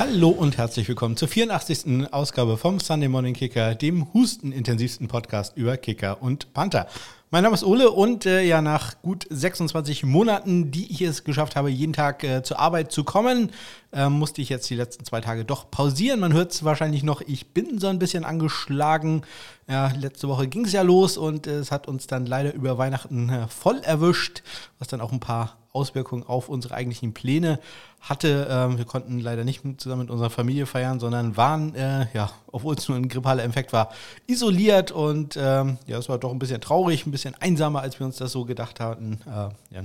Hallo und herzlich willkommen zur 84. Ausgabe vom Sunday Morning Kicker, dem hustenintensivsten Podcast über Kicker und Panther. Mein Name ist Ole und äh, ja, nach gut 26 Monaten, die ich es geschafft habe, jeden Tag äh, zur Arbeit zu kommen, äh, musste ich jetzt die letzten zwei Tage doch pausieren. Man hört es wahrscheinlich noch, ich bin so ein bisschen angeschlagen. Ja, letzte Woche ging es ja los und es hat uns dann leider über Weihnachten äh, voll erwischt, was dann auch ein paar Auswirkungen auf unsere eigentlichen Pläne hatte. Ähm, wir konnten leider nicht zusammen mit unserer Familie feiern, sondern waren, äh, ja, obwohl es nur ein grippaler Infekt war, isoliert und ähm, ja, es war doch ein bisschen traurig, ein bisschen einsamer, als wir uns das so gedacht hatten. Äh, ja,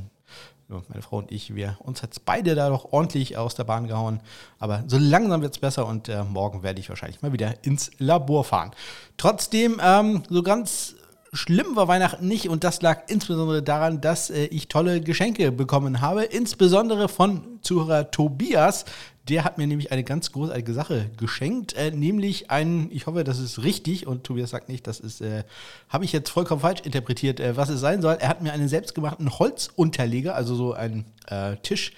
meine Frau und ich, wir, uns hat es beide da doch ordentlich aus der Bahn gehauen. Aber so langsam wird es besser und äh, morgen werde ich wahrscheinlich mal wieder ins Labor fahren. Trotzdem, ähm, so ganz Schlimm war Weihnachten nicht und das lag insbesondere daran, dass äh, ich tolle Geschenke bekommen habe, insbesondere von Zuhörer Tobias. Der hat mir nämlich eine ganz großartige Sache geschenkt, äh, nämlich ein, ich hoffe, das ist richtig und Tobias sagt nicht, das ist, äh, habe ich jetzt vollkommen falsch interpretiert, äh, was es sein soll. Er hat mir einen selbstgemachten Holzunterleger, also so einen äh, Tisch.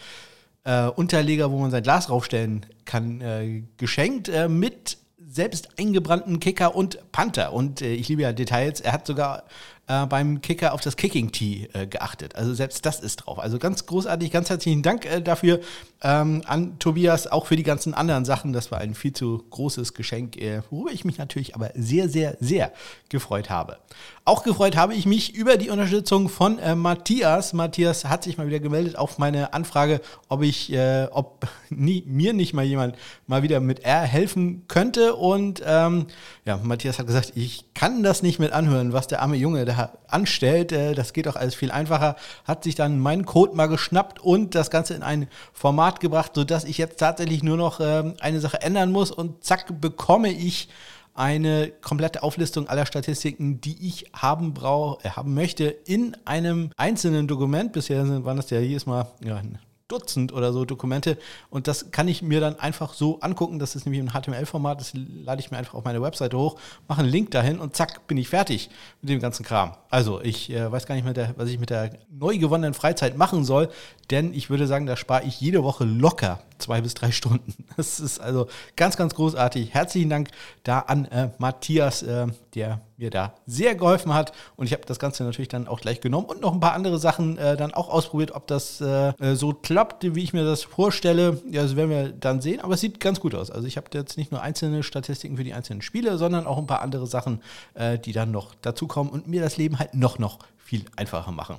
Äh, Unterleger, wo man sein Glas draufstellen kann, geschenkt mit selbst eingebrannten Kicker und Panther. Und äh, ich liebe ja Details. Er hat sogar äh, beim Kicker auf das Kicking Tee äh, geachtet. Also selbst das ist drauf. Also ganz großartig, ganz herzlichen Dank äh, dafür ähm, an Tobias, auch für die ganzen anderen Sachen. Das war ein viel zu großes Geschenk, äh, worüber ich mich natürlich aber sehr, sehr, sehr gefreut habe. Auch gefreut habe ich mich über die Unterstützung von äh, Matthias. Matthias hat sich mal wieder gemeldet auf meine Anfrage, ob ich, äh, ob nie, mir nicht mal jemand mal wieder mit R helfen könnte. Und ähm, ja, Matthias hat gesagt, ich kann das nicht mit anhören, was der arme Junge da anstellt. Äh, das geht doch alles viel einfacher. Hat sich dann meinen Code mal geschnappt und das Ganze in ein Format gebracht, sodass ich jetzt tatsächlich nur noch ähm, eine Sache ändern muss und zack bekomme ich eine komplette Auflistung aller Statistiken, die ich haben brauche, äh, haben möchte, in einem einzelnen Dokument. Bisher waren das ja jedes Mal ja, Dutzend oder so Dokumente und das kann ich mir dann einfach so angucken. Das ist nämlich im HTML-Format, das lade ich mir einfach auf meine Webseite hoch, mache einen Link dahin und zack, bin ich fertig mit dem ganzen Kram. Also ich äh, weiß gar nicht mehr, was ich mit der neu gewonnenen Freizeit machen soll, denn ich würde sagen, da spare ich jede Woche locker zwei bis drei Stunden. Das ist also ganz, ganz großartig. Herzlichen Dank da an äh, Matthias, äh, der mir da sehr geholfen hat. Und ich habe das Ganze natürlich dann auch gleich genommen und noch ein paar andere Sachen äh, dann auch ausprobiert, ob das äh, so klappt, wie ich mir das vorstelle. Ja, das werden wir dann sehen. Aber es sieht ganz gut aus. Also ich habe jetzt nicht nur einzelne Statistiken für die einzelnen Spiele, sondern auch ein paar andere Sachen, äh, die dann noch dazukommen und mir das Leben halt noch, noch viel einfacher machen.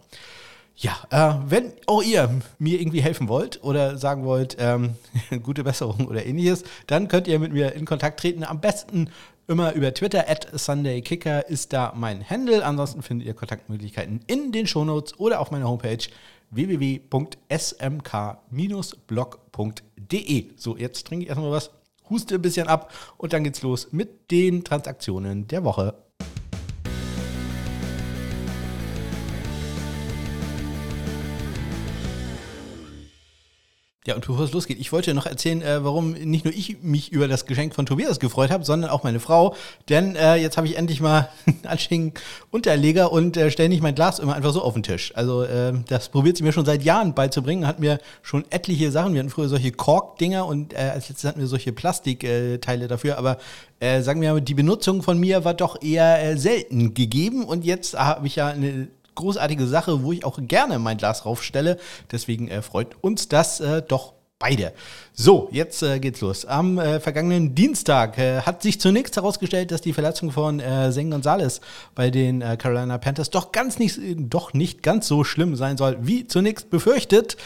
Ja, äh, wenn auch ihr mir irgendwie helfen wollt oder sagen wollt, ähm, gute Besserung oder ähnliches, dann könnt ihr mit mir in Kontakt treten. Am besten immer über Twitter, at SundayKicker ist da mein Handle. Ansonsten findet ihr Kontaktmöglichkeiten in den Shownotes oder auf meiner Homepage www.smk-blog.de. So, jetzt trinke ich erstmal was, huste ein bisschen ab und dann geht's los mit den Transaktionen der Woche. Ja, und bevor es losgeht, ich wollte noch erzählen, äh, warum nicht nur ich mich über das Geschenk von Tobias gefreut habe, sondern auch meine Frau. Denn äh, jetzt habe ich endlich mal einen anständigen Unterleger und äh, stelle nicht mein Glas immer einfach so auf den Tisch. Also äh, das probiert sie mir schon seit Jahren beizubringen, hat mir schon etliche Sachen. Wir hatten früher solche Kork-Dinger und äh, als letztes hatten wir solche Plastikteile dafür, aber äh, sagen wir mal, die Benutzung von mir war doch eher äh, selten gegeben und jetzt habe ich ja eine großartige Sache, wo ich auch gerne mein Glas raufstelle. Deswegen äh, freut uns das äh, doch beide. So, jetzt äh, geht's los. Am äh, vergangenen Dienstag äh, hat sich zunächst herausgestellt, dass die Verletzung von äh, Zen Gonzalez bei den äh, Carolina Panthers doch ganz nicht, doch nicht ganz so schlimm sein soll, wie zunächst befürchtet.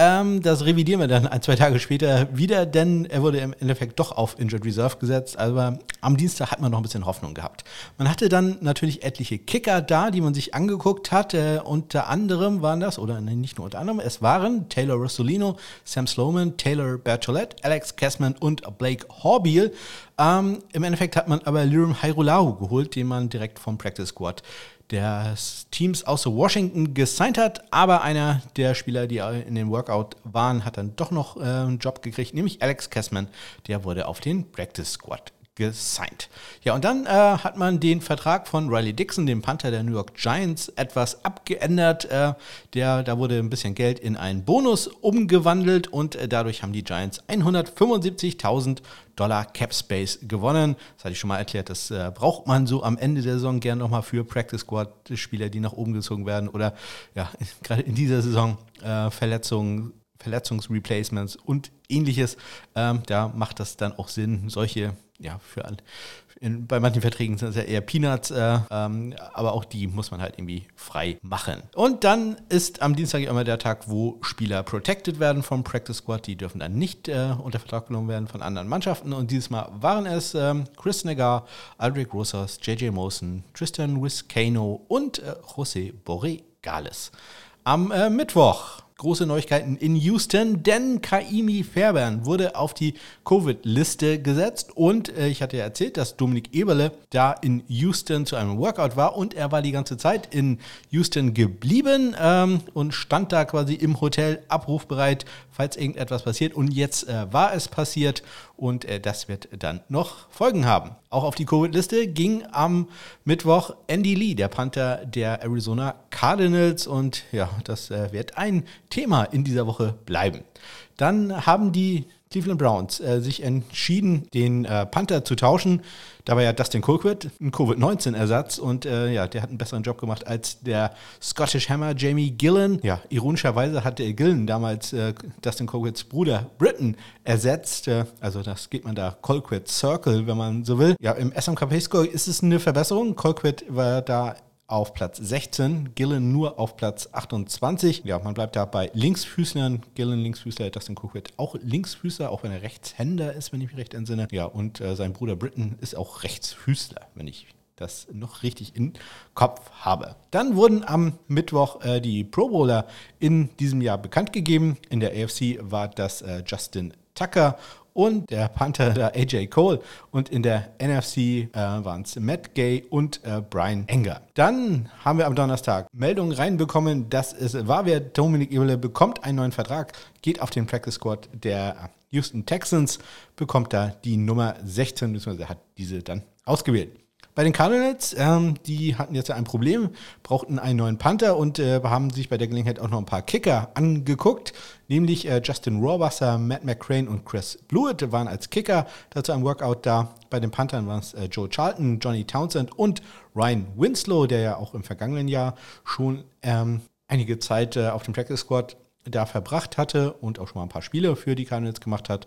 Ähm, das revidieren wir dann ein, zwei Tage später wieder, denn er wurde im Endeffekt doch auf Injured Reserve gesetzt. Aber am Dienstag hat man noch ein bisschen Hoffnung gehabt. Man hatte dann natürlich etliche Kicker da, die man sich angeguckt hat. Äh, unter anderem waren das, oder nicht nur unter anderem, es waren Taylor Rossolino, Sam Sloman, Taylor Bertolette, Alex Kessman und Blake Horbiel. Ähm, Im Endeffekt hat man aber Lirum Hairulahu geholt, den man direkt vom Practice Squad des Teams aus Washington gesigned hat, aber einer der Spieler, die in den Workout waren, hat dann doch noch äh, einen Job gekriegt, nämlich Alex Kessman. Der wurde auf den Practice Squad gesigned. Ja, und dann äh, hat man den Vertrag von Riley Dixon, dem Panther der New York Giants, etwas abgeändert. Äh, der, da wurde ein bisschen Geld in einen Bonus umgewandelt und äh, dadurch haben die Giants 175.000 Dollar Cap Space gewonnen. Das hatte ich schon mal erklärt, das äh, braucht man so am Ende der Saison gern nochmal für Practice Squad Spieler, die nach oben gezogen werden oder ja, gerade in dieser Saison äh, Verletzungen Verletzungsreplacements und ähnliches. Ähm, da macht das dann auch Sinn, solche, ja, für in, bei manchen Verträgen sind es ja eher Peanuts, äh, ähm, aber auch die muss man halt irgendwie frei machen. Und dann ist am Dienstag immer der Tag, wo Spieler protected werden vom Practice Squad. Die dürfen dann nicht äh, unter Vertrag genommen werden von anderen Mannschaften. Und dieses Mal waren es ähm, Chris Negar, Aldrich Rosas, JJ Mosen, Tristan Wiscano und äh, José Borre Gales. Am äh, Mittwoch große Neuigkeiten in Houston, denn Kaimi Fairbairn wurde auf die Covid-Liste gesetzt und äh, ich hatte ja erzählt, dass Dominik Eberle da in Houston zu einem Workout war und er war die ganze Zeit in Houston geblieben ähm, und stand da quasi im Hotel abrufbereit, falls irgendetwas passiert. Und jetzt äh, war es passiert und äh, das wird dann noch Folgen haben. Auch auf die Covid-Liste ging am Mittwoch Andy Lee, der Panther der Arizona Cardinals und ja, das äh, wird ein Thema in dieser Woche bleiben. Dann haben die Cleveland Browns äh, sich entschieden, den äh, Panther zu tauschen. Da war ja Dustin Colquitt ein Covid-19-Ersatz und äh, ja, der hat einen besseren Job gemacht als der Scottish Hammer Jamie Gillen. Ja, ironischerweise hatte Gillen damals äh, Dustin Colquitts Bruder Britton ersetzt. Äh, also das geht man da Colquitt Circle, wenn man so will. Ja, im SMKP-Score ist es eine Verbesserung. Colquitt war da auf Platz 16, Gillen nur auf Platz 28. Ja, man bleibt da bei Linksfüßlern. Gillen Linksfüßler, Dustin Cook wird auch Linksfüßler, auch wenn er Rechtshänder ist, wenn ich mich recht entsinne. Ja, und äh, sein Bruder Britton ist auch Rechtsfüßler, wenn ich das noch richtig im Kopf habe. Dann wurden am Mittwoch äh, die Pro Bowler in diesem Jahr bekannt gegeben. In der AFC war das äh, Justin Tucker und der Panther der AJ Cole. Und in der NFC äh, waren es Matt Gay und äh, Brian Enger. Dann haben wir am Donnerstag Meldungen reinbekommen, dass es war, wer Dominik Eberle bekommt einen neuen Vertrag, geht auf den Practice Squad der Houston Texans, bekommt da die Nummer 16, beziehungsweise hat diese dann ausgewählt. Bei den Cardinals, ähm, die hatten jetzt ein Problem, brauchten einen neuen Panther und äh, haben sich bei der Gelegenheit auch noch ein paar Kicker angeguckt, nämlich äh, Justin Rohrwasser, Matt McCrane und Chris Blewett waren als Kicker dazu am Workout da. Bei den Panthern waren es äh, Joe Charlton, Johnny Townsend und Ryan Winslow, der ja auch im vergangenen Jahr schon ähm, einige Zeit äh, auf dem Practice Squad da verbracht hatte und auch schon mal ein paar Spiele für die Cardinals gemacht hat.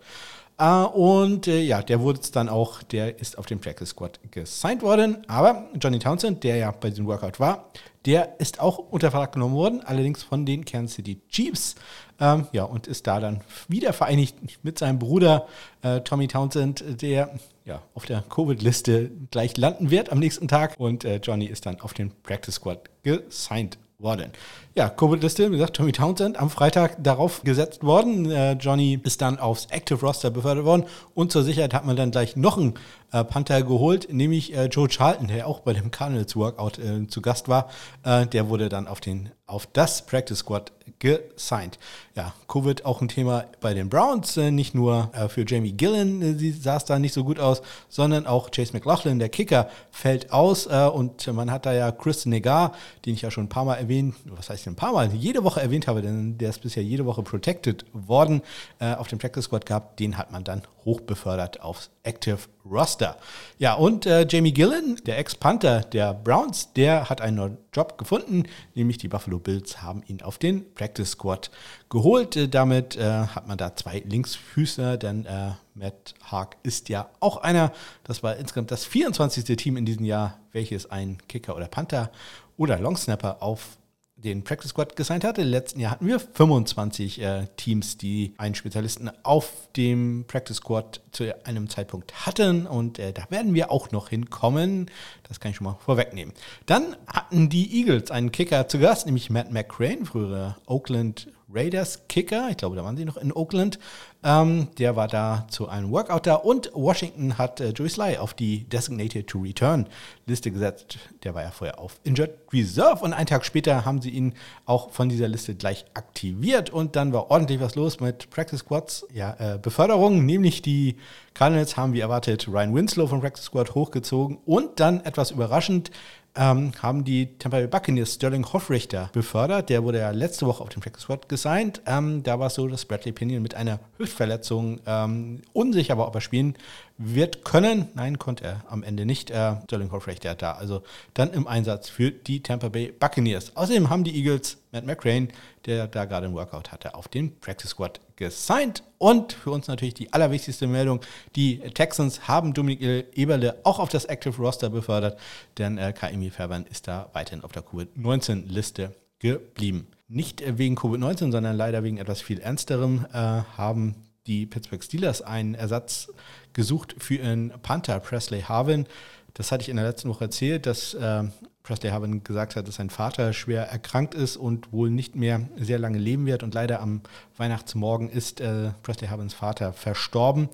Uh, und äh, ja, der wurde dann auch, der ist auf den Practice Squad gesigned worden. Aber Johnny Townsend, der ja bei diesem Workout war, der ist auch unter Vertrag genommen worden, allerdings von den Kansas City Chiefs. Ähm, ja, und ist da dann wieder vereinigt mit seinem Bruder äh, Tommy Townsend, der ja auf der Covid-Liste gleich landen wird am nächsten Tag. Und äh, Johnny ist dann auf den Practice Squad gesigned worden. Ja, Covid-Liste, wie gesagt, Tommy Townsend am Freitag darauf gesetzt worden. Äh, Johnny ist dann aufs Active Roster befördert worden und zur Sicherheit hat man dann gleich noch einen äh, Panther geholt, nämlich äh, Joe Charlton, der auch bei dem Cardinals Workout äh, zu Gast war. Äh, der wurde dann auf, den, auf das Practice Squad gesigned. Ja, Covid auch ein Thema bei den Browns, äh, nicht nur äh, für Jamie Gillen sie sah es da nicht so gut aus, sondern auch Chase McLaughlin, der Kicker, fällt aus und man hat da ja Chris Negar, den ich ja schon ein paar Mal erwähnt, was heißt ein paar Mal, jede Woche erwähnt habe, denn der ist bisher jede Woche protected worden, auf dem Practice Squad gehabt, den hat man dann hochbefördert aufs Active Roster. Ja, und äh, Jamie Gillen, der Ex-Panther der Browns, der hat einen neuen Job gefunden, nämlich die Buffalo Bills haben ihn auf den Practice Squad geholt. Äh, damit äh, hat man da zwei Linksfüßer, denn äh, Matt Haag ist ja auch einer. Das war insgesamt das 24. Team in diesem Jahr, welches einen Kicker oder Panther oder Longsnapper auf den Practice Squad gesigned hatte. Letzten Jahr hatten wir 25 äh, Teams, die einen Spezialisten auf dem Practice Squad zu einem Zeitpunkt hatten und äh, da werden wir auch noch hinkommen. Das kann ich schon mal vorwegnehmen. Dann hatten die Eagles einen Kicker zu Gast, nämlich Matt McCrane, frühere Oakland Raiders Kicker. Ich glaube, da waren sie noch in Oakland. Ähm, der war da zu einem Workout da. Und Washington hat äh, Joey Sly auf die Designated to Return Liste gesetzt. Der war ja vorher auf Injured Reserve. Und einen Tag später haben sie ihn auch von dieser Liste gleich aktiviert. Und dann war ordentlich was los mit Practice Squads. Ja, äh, Beförderungen, nämlich die Cardinals haben wie erwartet Ryan Winslow von Practice Squad hochgezogen. Und dann etwas überraschend ähm, haben die Tampa Bay Buccaneers Sterling Hoffrichter befördert. Der wurde ja letzte Woche auf dem Practice Squad gesigned. Ähm, da war es so, dass Bradley Pinion mit einer Hüftverletzung ähm, unsicher war, ob er spielen wird können. Nein, konnte er am Ende nicht. Äh, Sterling Hoffrichter da also dann im Einsatz für die Tampa Bay Buccaneers. Außerdem haben die Eagles Matt McCrane, der da gerade einen Workout hatte, auf den Practice Squad gesigned. Und für uns natürlich die allerwichtigste Meldung, die Texans haben Dominik Eberle auch auf das Active Roster befördert, denn äh, Kaimi Fairbairn ist da weiterhin auf der Covid-19-Liste geblieben. Nicht wegen Covid-19, sondern leider wegen etwas viel Ernsterem äh, haben die Pittsburgh Steelers einen Ersatz gesucht für ihren Panther Presley Harvin. Das hatte ich in der letzten Woche erzählt, dass äh, Presley Harvin gesagt hat, dass sein Vater schwer erkrankt ist und wohl nicht mehr sehr lange leben wird. Und leider am Weihnachtsmorgen ist äh, Presley Harvins Vater verstorben.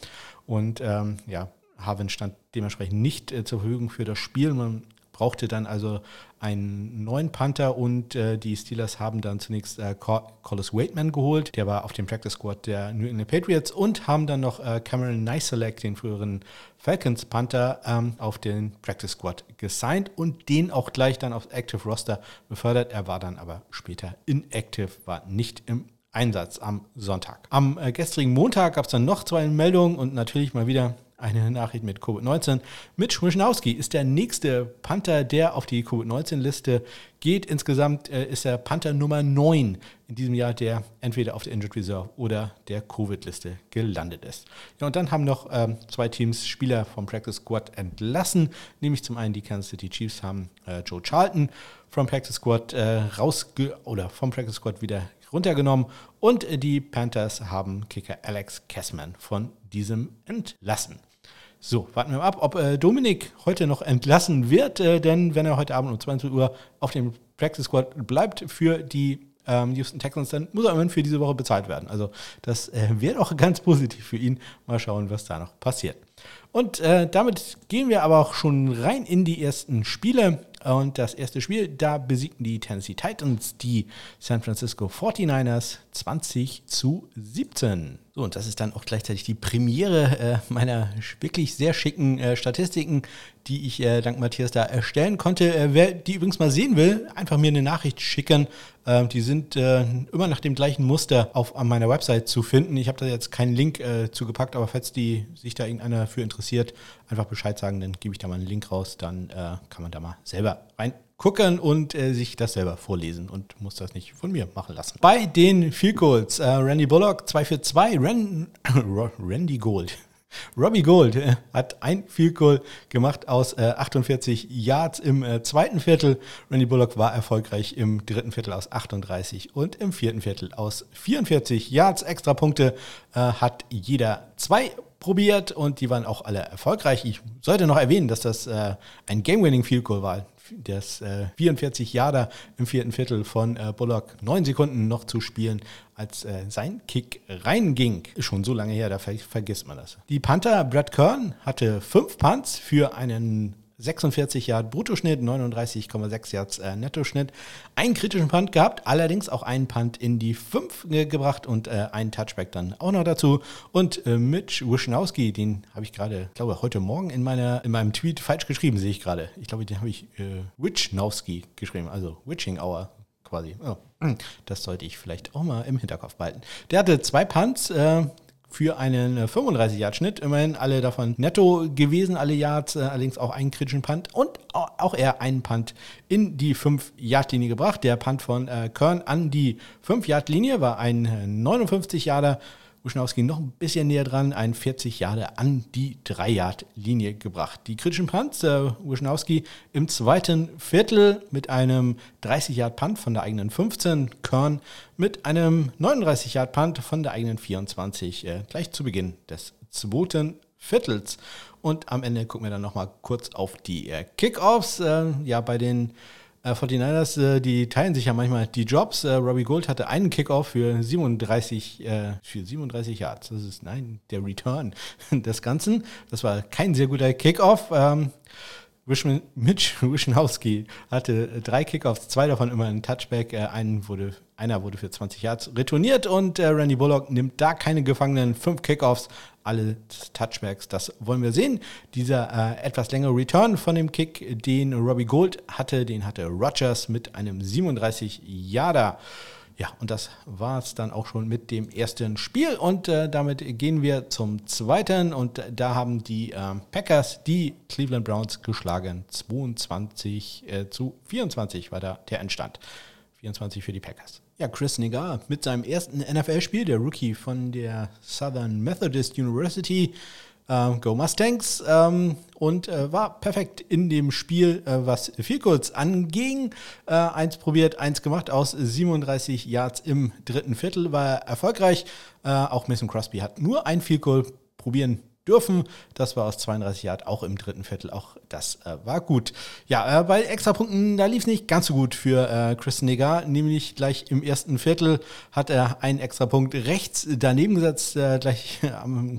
Und ähm, ja, Harvin stand dementsprechend nicht äh, zur Verfügung für das Spiel. Man brauchte dann also einen neuen Panther und äh, die Steelers haben dann zunächst äh, Collis Waitman geholt, der war auf dem Practice Squad der New England Patriots und haben dann noch äh, Cameron Nicelek, den früheren Falcons Panther, ähm, auf den Practice Squad gesigned und den auch gleich dann aufs Active Roster befördert. Er war dann aber später inactive, war nicht im Einsatz am Sonntag. Am äh, gestrigen Montag gab es dann noch zwei Meldungen und natürlich mal wieder eine Nachricht mit Covid-19. Mitch Wischnowski ist der nächste Panther, der auf die Covid-19-Liste geht. Insgesamt äh, ist er Panther Nummer 9 in diesem Jahr, der entweder auf der Injured Reserve oder der Covid-Liste gelandet ist. Ja, und dann haben noch ähm, zwei Teams Spieler vom Practice Squad entlassen, nämlich zum einen die Kansas City Chiefs haben äh, Joe Charlton vom Practice Squad äh, rausge oder vom Practice Squad wieder runtergenommen und äh, die Panthers haben Kicker Alex Kessman von diesem entlassen. So, warten wir mal ab, ob äh, Dominik heute noch entlassen wird, äh, denn wenn er heute Abend um 20 Uhr auf dem Practice Squad bleibt für die ähm, Houston Texans, dann muss er immerhin für diese Woche bezahlt werden. Also das äh, wird auch ganz positiv für ihn. Mal schauen, was da noch passiert. Und äh, damit gehen wir aber auch schon rein in die ersten Spiele. Und das erste Spiel, da besiegten die Tennessee Titans die San Francisco 49ers 20 zu 17. So, und das ist dann auch gleichzeitig die Premiere äh, meiner wirklich sehr schicken äh, Statistiken, die ich äh, dank Matthias da erstellen konnte. Äh, wer die übrigens mal sehen will, einfach mir eine Nachricht schicken. Ähm, die sind äh, immer nach dem gleichen Muster auf an meiner Website zu finden. Ich habe da jetzt keinen Link äh, zugepackt, aber falls die sich da irgendeiner für interessiert, einfach Bescheid sagen, dann gebe ich da mal einen Link raus, dann kann man da mal selber rein gucken und äh, sich das selber vorlesen und muss das nicht von mir machen lassen. Bei den Field Goals, äh, Randy Bullock 2 für 2, Ran Randy Gold. Robbie Gold äh, hat ein Field Goal gemacht aus äh, 48 Yards im äh, zweiten Viertel. Randy Bullock war erfolgreich im dritten Viertel aus 38 und im vierten Viertel aus 44 Yards. Extra Punkte äh, hat jeder zwei probiert und die waren auch alle erfolgreich. Ich sollte noch erwähnen, dass das äh, ein Game-Winning Field Goal war das äh, 44 Jahre im vierten Viertel von äh, Bullock neun Sekunden noch zu spielen, als äh, sein Kick reinging. Ist schon so lange her, da ver vergisst man das. Die Panther Brad Kern hatte fünf Punts für einen 46 Yard Bruttoschnitt, 39,6 Yards äh, Nettoschnitt. Einen kritischen Punt gehabt, allerdings auch einen Punt in die 5 äh, gebracht und äh, einen Touchback dann auch noch dazu. Und äh, Mitch Wischnowski, den habe ich gerade, glaube heute Morgen in, meiner, in meinem Tweet falsch geschrieben, sehe ich gerade. Ich glaube, den habe ich äh, Witchnowski geschrieben, also Witching Hour quasi. Oh. Das sollte ich vielleicht auch mal im Hinterkopf behalten. Der hatte zwei Punts, äh, für einen 35-Yard-Schnitt. Immerhin alle davon netto gewesen, alle Yards, äh, allerdings auch einen kritischen Punt und auch er einen Punt in die 5-Yard-Linie gebracht. Der Punt von äh, Kern an die 5-Yard-Linie war ein 59-Yarder. Wischnowski noch ein bisschen näher dran, ein 40 Jahre an die 3-Yard-Linie gebracht. Die kritischen Punts, äh, Wischnowski im zweiten Viertel mit einem 30-Yard-Punt von der eigenen 15, Kern mit einem 39-Yard-Punt von der eigenen 24, äh, gleich zu Beginn des zweiten Viertels. Und am Ende gucken wir dann nochmal kurz auf die äh, Kickoffs. Äh, ja, bei den Äh, 49ers, äh, die teilen sich ja manchmal die Jobs. Äh, Robbie Gold hatte einen Kickoff für 37, äh, für 37 Yards. Das ist, nein, der Return des Ganzen. Das war kein sehr guter Kickoff. Ähm, Mitch Wischnowski hatte drei Kickoffs, zwei davon immer ein Touchback, äh, einen wurde, einer wurde für 20 Yards retourniert und äh, Randy Bullock nimmt da keine Gefangenen, fünf Kickoffs, alle Touchbacks, das wollen wir sehen. Dieser äh, etwas längere Return von dem Kick, den Robbie Gold hatte, den hatte Rogers mit einem 37 Yarder. Ja, und das war es dann auch schon mit dem ersten Spiel. Und äh, damit gehen wir zum zweiten. Und da haben die äh, Packers die Cleveland Browns geschlagen. 22 äh, zu 24 war da der Endstand. 24 für die Packers. Ja, Chris Negar mit seinem ersten NFL-Spiel, der Rookie von der Southern Methodist University, äh, Go Mustangs ähm, und äh, war perfekt in dem Spiel, äh, was viel kurz anging. Äh, eins probiert, eins gemacht aus 37 Yards im dritten Viertel, war erfolgreich. Äh, auch Mason Crosby hat nur ein Field Goal probieren dürfen. Das war aus 32 Yard auch im dritten Viertel. Auch das äh, war gut. Ja, äh, bei Extrapunkten, da lief es nicht ganz so gut für äh, Chris Negar. Nämlich gleich im ersten Viertel hat er einen Extrapunkt rechts daneben gesetzt. Äh, gleich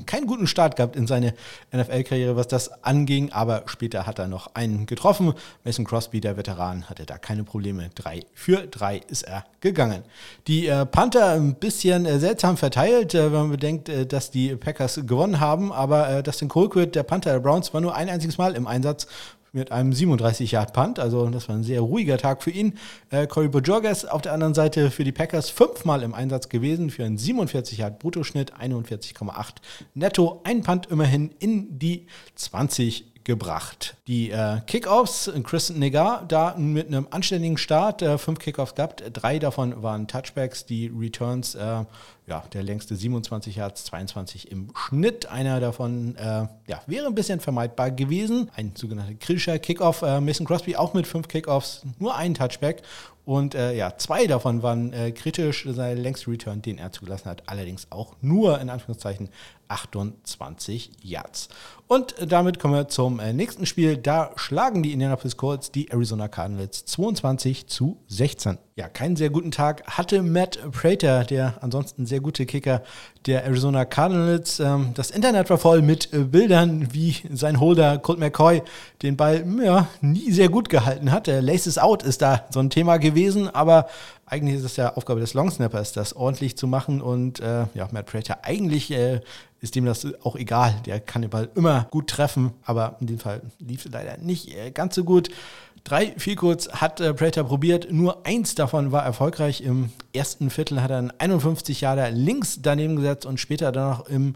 keinen guten Start gehabt in seine NFL-Karriere, was das anging. Aber später hat er noch einen getroffen. Mason Crosby, der Veteran, hatte da keine Probleme. Drei für drei ist er gegangen. Die äh, Panther ein bisschen äh, seltsam verteilt, wenn man bedenkt, dass die Packers gewonnen haben. Aber aber äh, Dustin Colquitt, der Panther der Browns, war nur ein einziges Mal im Einsatz mit einem 37-Yard-Punt. Also das war ein sehr ruhiger Tag für ihn. Äh, Corey Bojorges auf der anderen Seite für die Packers fünfmal im Einsatz gewesen für einen 47-Yard-Bruttoschnitt, 41,8 netto. Ein Punt immerhin in die 20 gebracht. Die äh, Kickoffs, Kristen Negar, da mit einem anständigen Start, äh, fünf Kickoffs gehabt, drei davon waren Touchbacks, die Returns äh, ja, der längste 27 Yards, 22 im Schnitt. Einer davon äh, ja, wäre ein bisschen vermeidbar gewesen. Ein sogenannter kritischer Kickoff. Äh, Mason Crosby auch mit fünf Kickoffs, nur ein Touchback. Und äh, ja, zwei davon waren äh, kritisch. Sein längster Return, den er zugelassen hat, allerdings auch nur in Anführungszeichen 28 Yards. Und damit kommen wir zum äh, nächsten Spiel. Da schlagen die Indianapolis Colts die Arizona Cardinals 22 zu 16. Ja, keinen sehr guten Tag hatte Matt Prater, der ansonsten sehr gute Kicker der Arizona Cardinals. Ähm, das Internet war voll mit äh, Bildern, wie sein Holder Colt McCoy den Ball ja, nie sehr gut gehalten hat. Der Laces Out ist da so ein Thema gewesen, aber eigentlich ist es ja Aufgabe des Longsnappers, das ordentlich zu machen. Und äh, ja, Matt Prater, eigentlich äh, ist dem das auch egal. Der kann den Ball immer gut treffen, aber in dem Fall lief es leider nicht äh, ganz so gut. Drei viel kurz hat äh, Prater probiert, nur eins davon war erfolgreich. Im ersten Viertel hat er einen 51 Jahre links daneben gesetzt und später dann noch im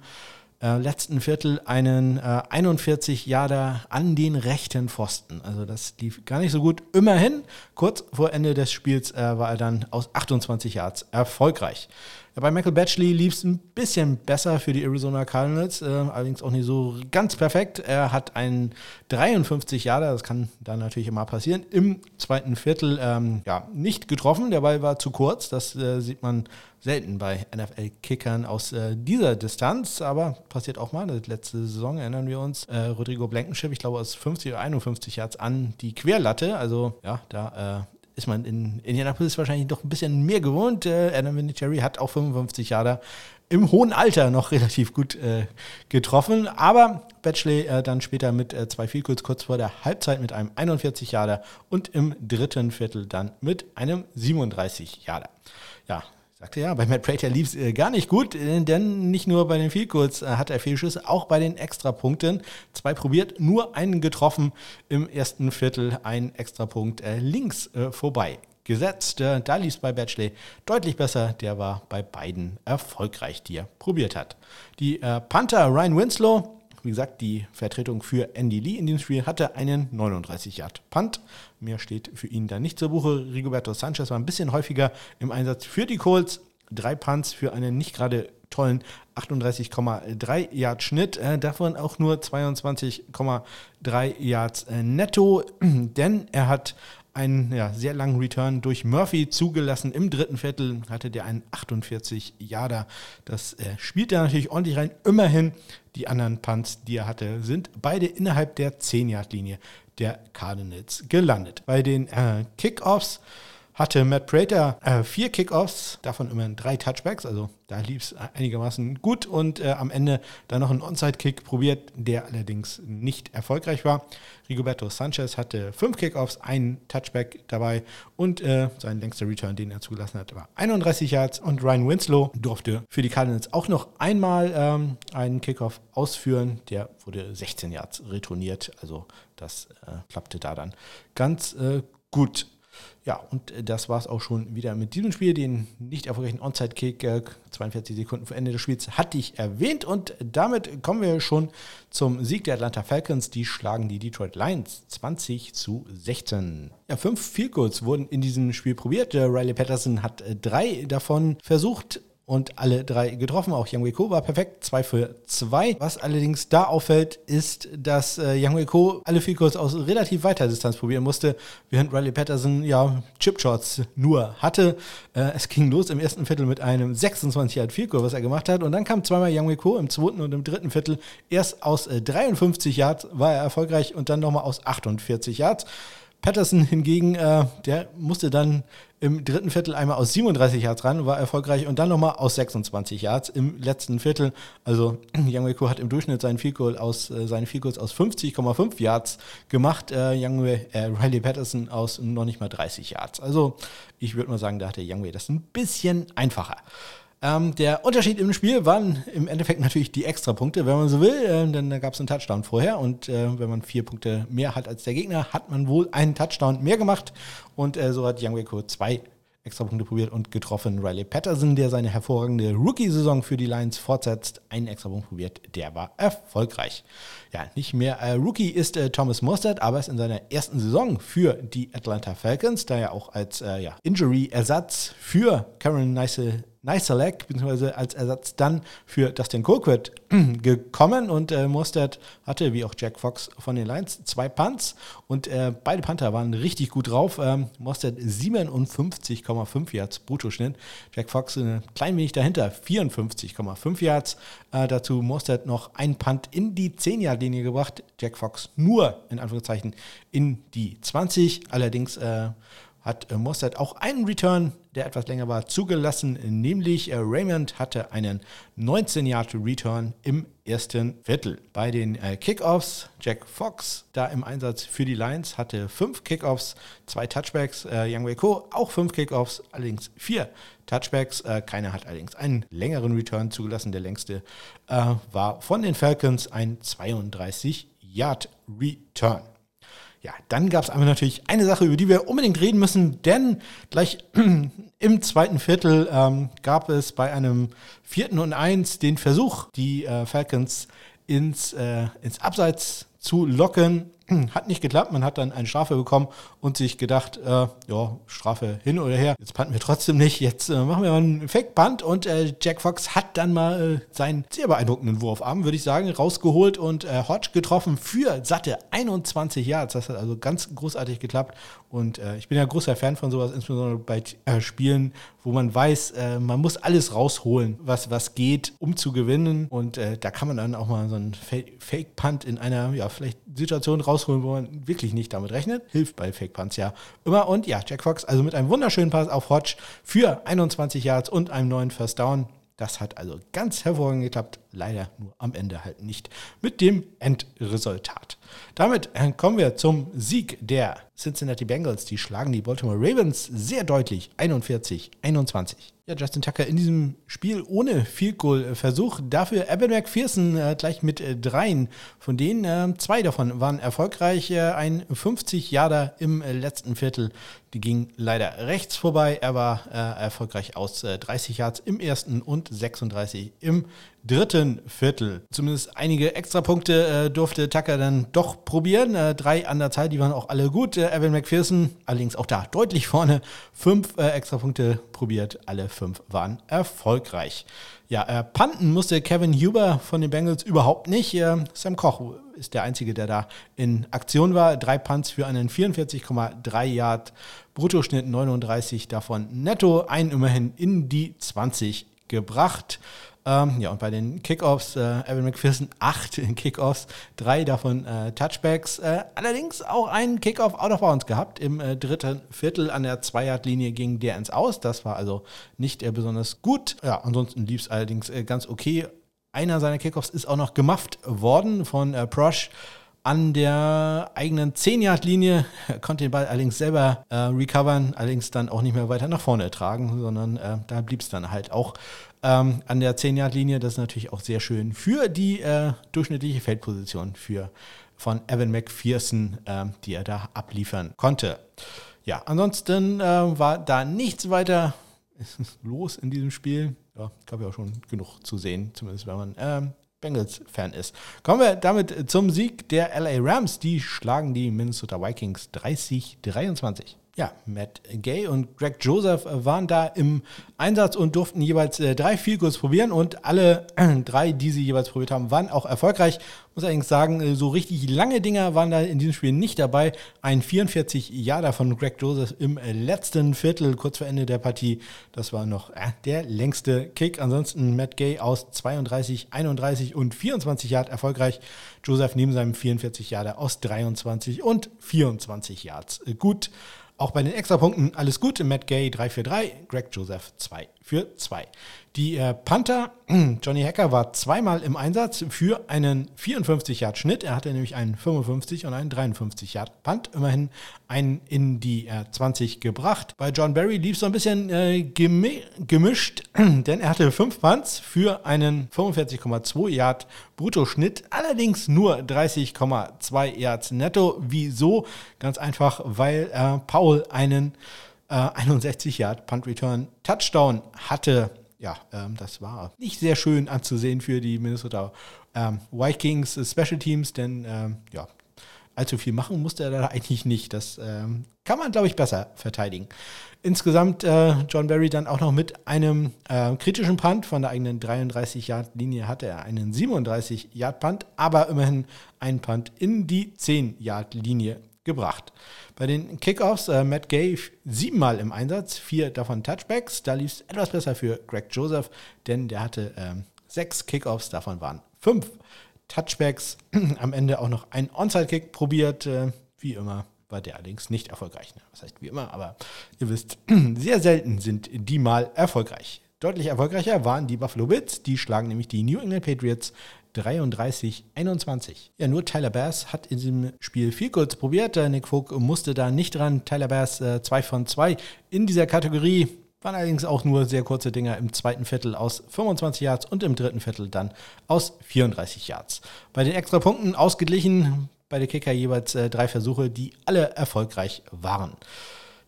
äh, letzten Viertel einen äh, 41 Jahre an den rechten Pfosten. Also das lief gar nicht so gut. Immerhin, kurz vor Ende des Spiels äh, war er dann aus 28 Yards erfolgreich. Ja, bei Michael Batchley lief es ein bisschen besser für die Arizona Cardinals, äh, allerdings auch nicht so ganz perfekt. Er hat einen 53 Jahre, das kann dann natürlich immer passieren, im zweiten Viertel ähm, ja, nicht getroffen. Der Ball war zu kurz, das äh, sieht man selten bei NFL-Kickern aus äh, dieser Distanz, aber passiert auch mal. Letzte Saison erinnern wir uns, äh, Rodrigo Blankenship, ich glaube aus 50 oder 51 Yards an die Querlatte. Also ja, da äh, ist man in Indianapolis wahrscheinlich doch ein bisschen mehr gewohnt. Äh, Adam Vinatieri hat auch 55 Jahre im hohen Alter noch relativ gut äh, getroffen. Aber Batchley äh, dann später mit äh, zwei Vielkurs kurz vor der Halbzeit mit einem 41 Jahre und im dritten Viertel dann mit einem 37 Jahre. Ja, Sagte ja, bei Matt Prater lief es äh, gar nicht gut, äh, denn nicht nur bei den Vielkurz äh, hat er Fehlschüsse, auch bei den Extrapunkten. Zwei probiert, nur einen getroffen im ersten Viertel, ein Extrapunkt äh, links äh, vorbei gesetzt. Da lief es bei Batchley deutlich besser. Der war bei beiden erfolgreich, die er probiert hat. Die Panther Ryan Winslow wie gesagt, die Vertretung für Andy Lee in dem Spiel hatte einen 39 Yard Punt. Mehr steht für ihn da nicht zur Buche. Rigoberto Sanchez war ein bisschen häufiger im Einsatz für die Colts. Drei Punts für einen nicht gerade tollen 38,3 Yard Schnitt, äh, davon auch nur 22,3 Yards äh, netto, denn er hat einen ja, sehr langen Return durch Murphy zugelassen. Im dritten Viertel hatte der einen 48 Yarder. Das äh, spielt er natürlich ordentlich rein. Immerhin die anderen Punts, die er hatte, sind beide innerhalb der 10-Yard-Linie der Cardinals gelandet. Bei den äh, Kickoffs hatte Matt Prater äh, vier Kickoffs, davon immerhin drei Touchbacks, also da lief es einigermaßen gut und äh, am Ende dann noch einen Onside-Kick probiert, der allerdings nicht erfolgreich war. Rigoberto Sanchez hatte fünf Kickoffs, einen Touchback dabei und äh, sein längster Return, den er zugelassen hat, war 31 Yards und Ryan Winslow durfte für die Cardinals auch noch einmal ähm, einen Kickoff ausführen, der wurde 16 Yards retourniert, also das äh, klappte da dann ganz äh, gut. Ja, und äh, das war es auch schon wieder mit diesem Spiel. Den nicht erfolgreichen Onside-Kick, äh, 42 Sekunden vor Ende des Spiels, hatte ich erwähnt. Und damit kommen wir schon zum Sieg der Atlanta Falcons. Die schlagen die Detroit Lions 20 zu 16. Ja, fünf Field Goals wurden in diesem Spiel probiert. Riley Patterson hat äh, drei davon versucht und alle drei getroffen. Auch Yang Wei-Ko war perfekt, 2 für 2. Was allerdings da auffällt, ist, dass äh, Yang Wei-Ko alle Field aus relativ weiter Distanz probieren musste, während Riley Patterson ja Chipshots nur hatte. Äh, es ging los im ersten Viertel mit einem 26 Yard Field was er gemacht hat und dann kam zweimal Yang Wei-Ko im zweiten und im dritten Viertel. Erst aus äh, 53 Yards war er erfolgreich und dann nochmal aus 48 Yards. Patterson hingegen, äh, der musste dann im dritten Viertel einmal aus 37 Yards ran, war erfolgreich und dann nochmal aus 26 Yards im letzten Viertel. Also Young Wei hat im Durchschnitt seinen Field Goal aus, äh, seine Field Goals aus 50,5 Yards gemacht. Äh, Young Wei, äh, Riley Patterson aus noch nicht mal 30 Yards. Also ich würde mal sagen, da hatte Young Wei das ein bisschen einfacher. Ähm, der Unterschied im Spiel waren im Endeffekt natürlich die Extrapunkte, wenn man so will, äh, denn da gab es einen Touchdown vorher und äh, wenn man vier Punkte mehr hat als der Gegner, hat man wohl einen Touchdown mehr gemacht und äh, so hat Young Weko zwei Extrapunkte probiert und getroffen. Riley Patterson, der seine hervorragende Rookie-Saison für die Lions fortsetzt, einen Extrapunkt probiert, der war erfolgreich. Ja, nicht mehr äh, Rookie ist äh, Thomas Mostert, aber ist in seiner ersten Saison für die Atlanta Falcons, da er auch als äh, ja, Injury-Ersatz für Karen Neisel Nicelek, beziehungsweise als Ersatz dann für Dustin Colquitt gekommen und äh, Mostert hatte, wie auch Jack Fox von den Lions, zwei Punts und äh, beide Panther waren richtig gut drauf. Ähm, Mostert 57,5 Yards Bruttoschnitt, Jack Fox ein klein wenig dahinter, 54,5 Yards. Äh, dazu Mostert noch ein Punt in die 10-Yard-Linie gebracht, Jack Fox nur in Anführungszeichen in die 20, allerdings äh, hat äh, Mossad auch einen Return, der etwas länger war, zugelassen, nämlich äh, Raymond hatte einen 19-Yard-Return im ersten Viertel. Bei den äh, Kickoffs, Jack Fox, da im Einsatz für die Lions, hatte fünf Kickoffs, zwei Touchbacks, Yang Wei Ko auch fünf Kickoffs, allerdings vier Touchbacks. Keiner hat allerdings einen längeren Return zugelassen. Der längste war von den Falcons ein 32-Yard-Return. Ja, dann gab es aber natürlich eine Sache, über die wir unbedingt reden müssen, denn gleich im zweiten Viertel ähm, gab es bei einem vierten und eins den Versuch, die äh, Falcons ins, äh, ins Abseits zu locken. Hat nicht geklappt, man hat dann eine Strafe bekommen und sich gedacht, äh, ja, Strafe hin oder her, jetzt panten wir trotzdem nicht, jetzt äh, machen wir mal einen Fake-Punt und äh, Jack Fox hat dann mal äh, seinen sehr beeindruckenden Wurfarm, würde ich sagen, rausgeholt und äh, Hodge getroffen für satte 21 Yards. Das hat also ganz großartig geklappt und äh, ich bin ja großer Fan von sowas, insbesondere bei Spielen, wo man weiß, man muss alles rausholen, was, was geht, um zu gewinnen und da kann man dann auch mal so einen Fake-Punt in einer, ja, vielleicht Situation rausholen, wo man wirklich nicht damit rechnet. Hilft bei Fake Punts ja immer. Und ja, Jack Fox, also mit einem wunderschönen Pass auf Hodge für 21 Yards und einem neuen First Down. Das hat also ganz hervorragend geklappt. Leider nur am Ende halt nicht mit dem Endresultat. Damit äh, kommen wir zum Sieg der Cincinnati Bengals. Die schlagen die Baltimore Ravens sehr deutlich 41-21. Ja, Justin Tucker in diesem Spiel ohne Field Goal Versuch. Dafür Evan McPherson äh, gleich mit äh, dreien. Von denen äh, zwei davon waren erfolgreich. Äh, ein 50 Yarder im äh, letzten Viertel. Die ging leider rechts vorbei. Er war äh, erfolgreich aus 30 Yards im ersten und 36 im dritten Viertel. Zumindest einige Extrapunkte durfte Tucker dann doch probieren. Äh, drei an der Zahl, die waren auch alle gut. Äh, Evan McPherson allerdings auch da deutlich vorne. Fünf äh, extra Punkte probiert, alle fünf waren erfolgreich. Ja, äh, Panten musste Kevin Huber von den Bengals überhaupt nicht. Äh, Sam Koch ist der Einzige, der da in Aktion war. Drei Punts für einen 44,3 Yard Bruttoschnitt, 39 davon netto, ein immerhin in die 20 gebracht. Ähm, ja, und bei den Kickoffs, äh, Evan McPherson acht Kickoffs, drei davon äh, Touchbacks. Äh, allerdings auch einen Kickoff out of bounds gehabt. Im äh, dritten Viertel an der Zwei-Yard-Linie ging der ins Aus. Das war also nicht äh, besonders gut. Ja, ansonsten lief es allerdings äh, ganz okay. Einer seiner Kickoffs ist auch noch gemufft worden von Prosh an der eigenen 10-Yard-Linie, konnte den Ball allerdings selber äh, recovern, allerdings dann auch nicht mehr weiter nach vorne tragen, sondern äh, da blieb es dann halt auch ähm, an der 10-Yard-Linie. Das ist natürlich auch sehr schön für die äh, durchschnittliche Feldposition für, von Evan McPherson, äh, die er da abliefern konnte. Ja, ansonsten äh, war da nichts weiter los in diesem Spiel. Ja, gab ja auch schon genug zu sehen, zumindest wenn man ähm, Bengals-Fan ist. Kommen wir damit zum Sieg der LA Rams. Die schlagen die Minnesota Vikings 30-23 ja, Matt Gay und Greg Joseph waren da im Einsatz und durften jeweils äh, drei Field probieren und alle äh, drei, die sie jeweils probiert haben, waren auch erfolgreich. Muss allerdings sagen, äh, so richtig lange Dinger waren da in diesem Spiel nicht dabei. Ein 44 Jahre von Greg Joseph im letzten Viertel, kurz vor Ende der Partie. Das war noch äh, der längste Kick. Ansonsten Matt Gay aus 32, 31 und 24 Yard erfolgreich. Joseph neben seinem 44 Jahre aus 23 und 24 Yards. Äh, gut. Auch bei den Extrapunkten alles gut. Matt Gay 3 für 3, Greg Joseph 2 für 2. Die äh, Panther, Johnny Hacker war zweimal im Einsatz für einen 54-Yard-Schnitt. Er hatte nämlich einen 55 und einen 53-Yard-Punt. Immerhin einen in die äh, 20 gebracht. Bei John Barry lief es so ein bisschen äh, gemischt, denn er hatte fünf Punts für einen 45,2 Yard Bruttoschnitt, allerdings nur 30,2 Yards netto. Wieso? Ganz einfach, weil äh, Paul einen 61 äh, Yard Punt Return Touchdown hatte. Ja, ähm, das war nicht sehr schön anzusehen für die Minnesota ähm, Vikings Special Teams, denn ähm, ja, allzu viel machen musste er da eigentlich nicht. Das ähm, kann man, glaube ich, besser verteidigen. Insgesamt äh, John Barry dann auch noch mit einem äh, kritischen Punt von der eigenen 33-Yard-Linie hatte er einen 37-Yard-Punt, aber immerhin einen Punt in die 10-Yard-Linie gebracht. Bei den Kickoffs, äh, Matt Gay siebenmal im Einsatz, vier davon Touchbacks. Da lief es etwas besser für Greg Joseph, denn der hatte ähm, sechs Kickoffs, davon waren fünf Touchbacks. Am Ende auch noch ein Onside-Kick probiert. Äh, wie immer war der allerdings nicht erfolgreich. Ne? Was heißt wie immer, aber ihr wisst, sehr selten sind die mal erfolgreich. Deutlich erfolgreicher waren die Buffalo Bills. Die schlagen nämlich die New England Patriots 33, 21. Ja, nur Tyler Bass hat in diesem Spiel viel kurz probiert. Nick Folk musste da nicht dran. Tyler Bass 2 äh, von 2 in dieser Kategorie. Waren allerdings auch nur sehr kurze Dinger im zweiten Viertel aus 25 Yards und im dritten Viertel dann aus 34 Yards. Bei den Extrapunkten ausgeglichen, bei der Kicker jeweils äh, drei Versuche, die alle erfolgreich waren.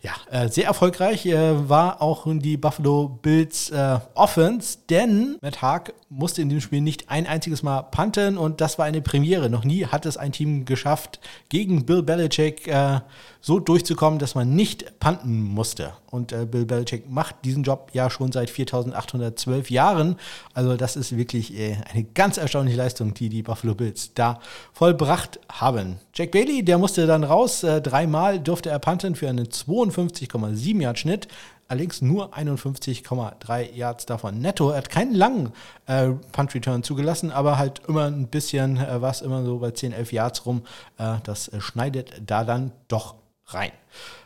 Ja, äh, sehr erfolgreich äh, war auch die Buffalo Bills äh, Offense, denn Matt Haag musste in dem Spiel nicht ein einziges Mal punten und das war eine Premiere. Noch nie hat es ein Team geschafft, gegen Bill Belichick äh, so durchzukommen, dass man nicht punten musste. Und äh, Bill Belichick macht diesen Job ja schon seit 4812 Jahren. Also das ist wirklich äh, eine ganz erstaunliche Leistung, die die Buffalo Bills da vollbracht haben. Jack Bailey, der musste dann raus. Dreimal durfte er punten für einen 52,7 Yard Schnitt allerdings nur 51,3 Yards davon netto. Er hat keinen langen äh, Punt-Return zugelassen, aber halt immer ein bisschen, äh, was immer so bei 10, 11 Yards rum. Äh, das äh, schneidet da dann doch rein.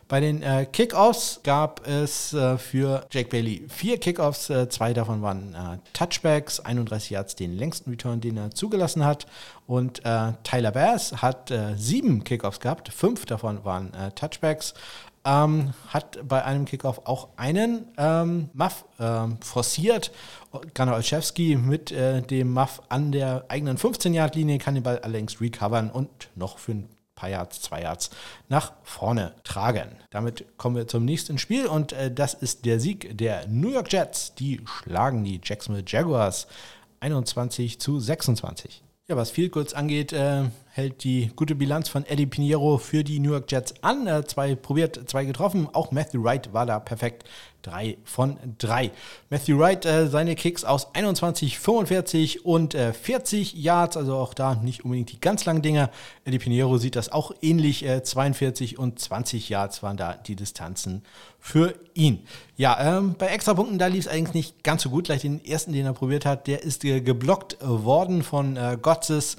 Bei den äh, Kickoffs gab es äh, für Jake Bailey vier Kickoffs. Äh, zwei davon waren äh, Touchbacks, 31 Yards den längsten Return, den er zugelassen hat. Und äh, Tyler Bass hat sieben Kickoffs gehabt. Fünf davon waren Touchbacks ähm, hat bei einem Kickoff auch einen ähm, Muff ähm, forciert. Gunnar Olszewski mit äh, dem Muff an der eigenen 15-Yard-Linie kann den Ball allerdings recovern und noch für ein paar Yards, zwei Yards nach vorne tragen. Damit kommen wir zum nächsten Spiel und äh, das ist der Sieg der New York Jets. Die schlagen die Jacksonville Jaguars 21 zu 26. Ja, was viel kurz angeht, äh, hält die gute Bilanz von Eddie Pinheiro für die New York Jets an. Äh, zwei probiert, zwei getroffen. Auch Matthew Wright war da perfekt. Drei von drei. Matthew Wright, äh, seine Kicks aus 21, 45 und äh, 40 Yards, also auch da nicht unbedingt die ganz langen Dinger. Eddie Pinheiro sieht das auch ähnlich. Äh, 42 und 20 Yards waren da die Distanzen für ihn. Ja, ähm, bei Extrapunkten, da lief es eigentlich nicht ganz so gut. Gleich den ersten, den er probiert hat, der ist äh, geblockt worden von äh, Gotzes.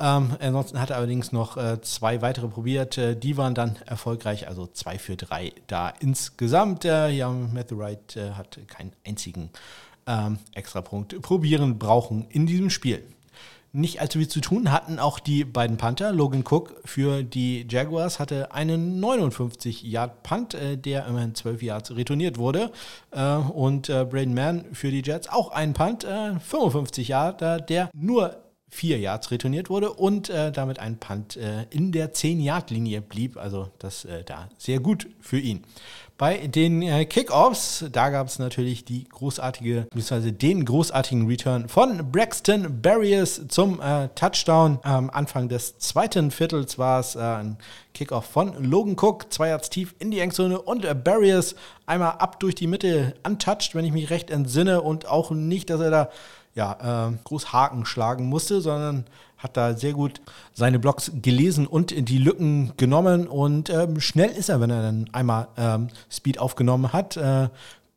Ähm, ansonsten hat er allerdings noch äh, zwei weitere probiert. Äh, die waren dann erfolgreich, also zwei für drei da insgesamt. Äh, ja, Matthew Wright äh, hat keinen einzigen ähm, Extrapunkt probieren brauchen in diesem Spiel. Nicht allzu viel zu tun hatten auch die beiden Panther. Logan Cook für die Jaguars hatte einen 59-Yard-Punt, äh, der immerhin 12 Yards retourniert wurde. Äh, und Braden Mann für die Jets auch einen Punt, 55 Yard, der nur vier Yards retourniert wurde und äh, damit ein Punt äh, in der 10-Yard-Linie blieb. Also das äh, da sehr gut für ihn. Bei den äh, Kickoffs, da gab es natürlich die großartige, beziehungsweise den großartigen Return von Braxton Barriers zum äh, Touchdown. Am Anfang des zweiten Viertels war es äh, ein Kickoff von Logan Cook, zwei Yards tief in die Engzone und äh, Barriers einmal ab durch die Mitte untouched, wenn ich mich recht entsinne und auch nicht, dass er da ja, äh, groß Haken schlagen musste, sondern hat da sehr gut seine Blogs gelesen und in die Lücken genommen. Und ähm, schnell ist er, wenn er dann einmal ähm, Speed aufgenommen hat. Äh,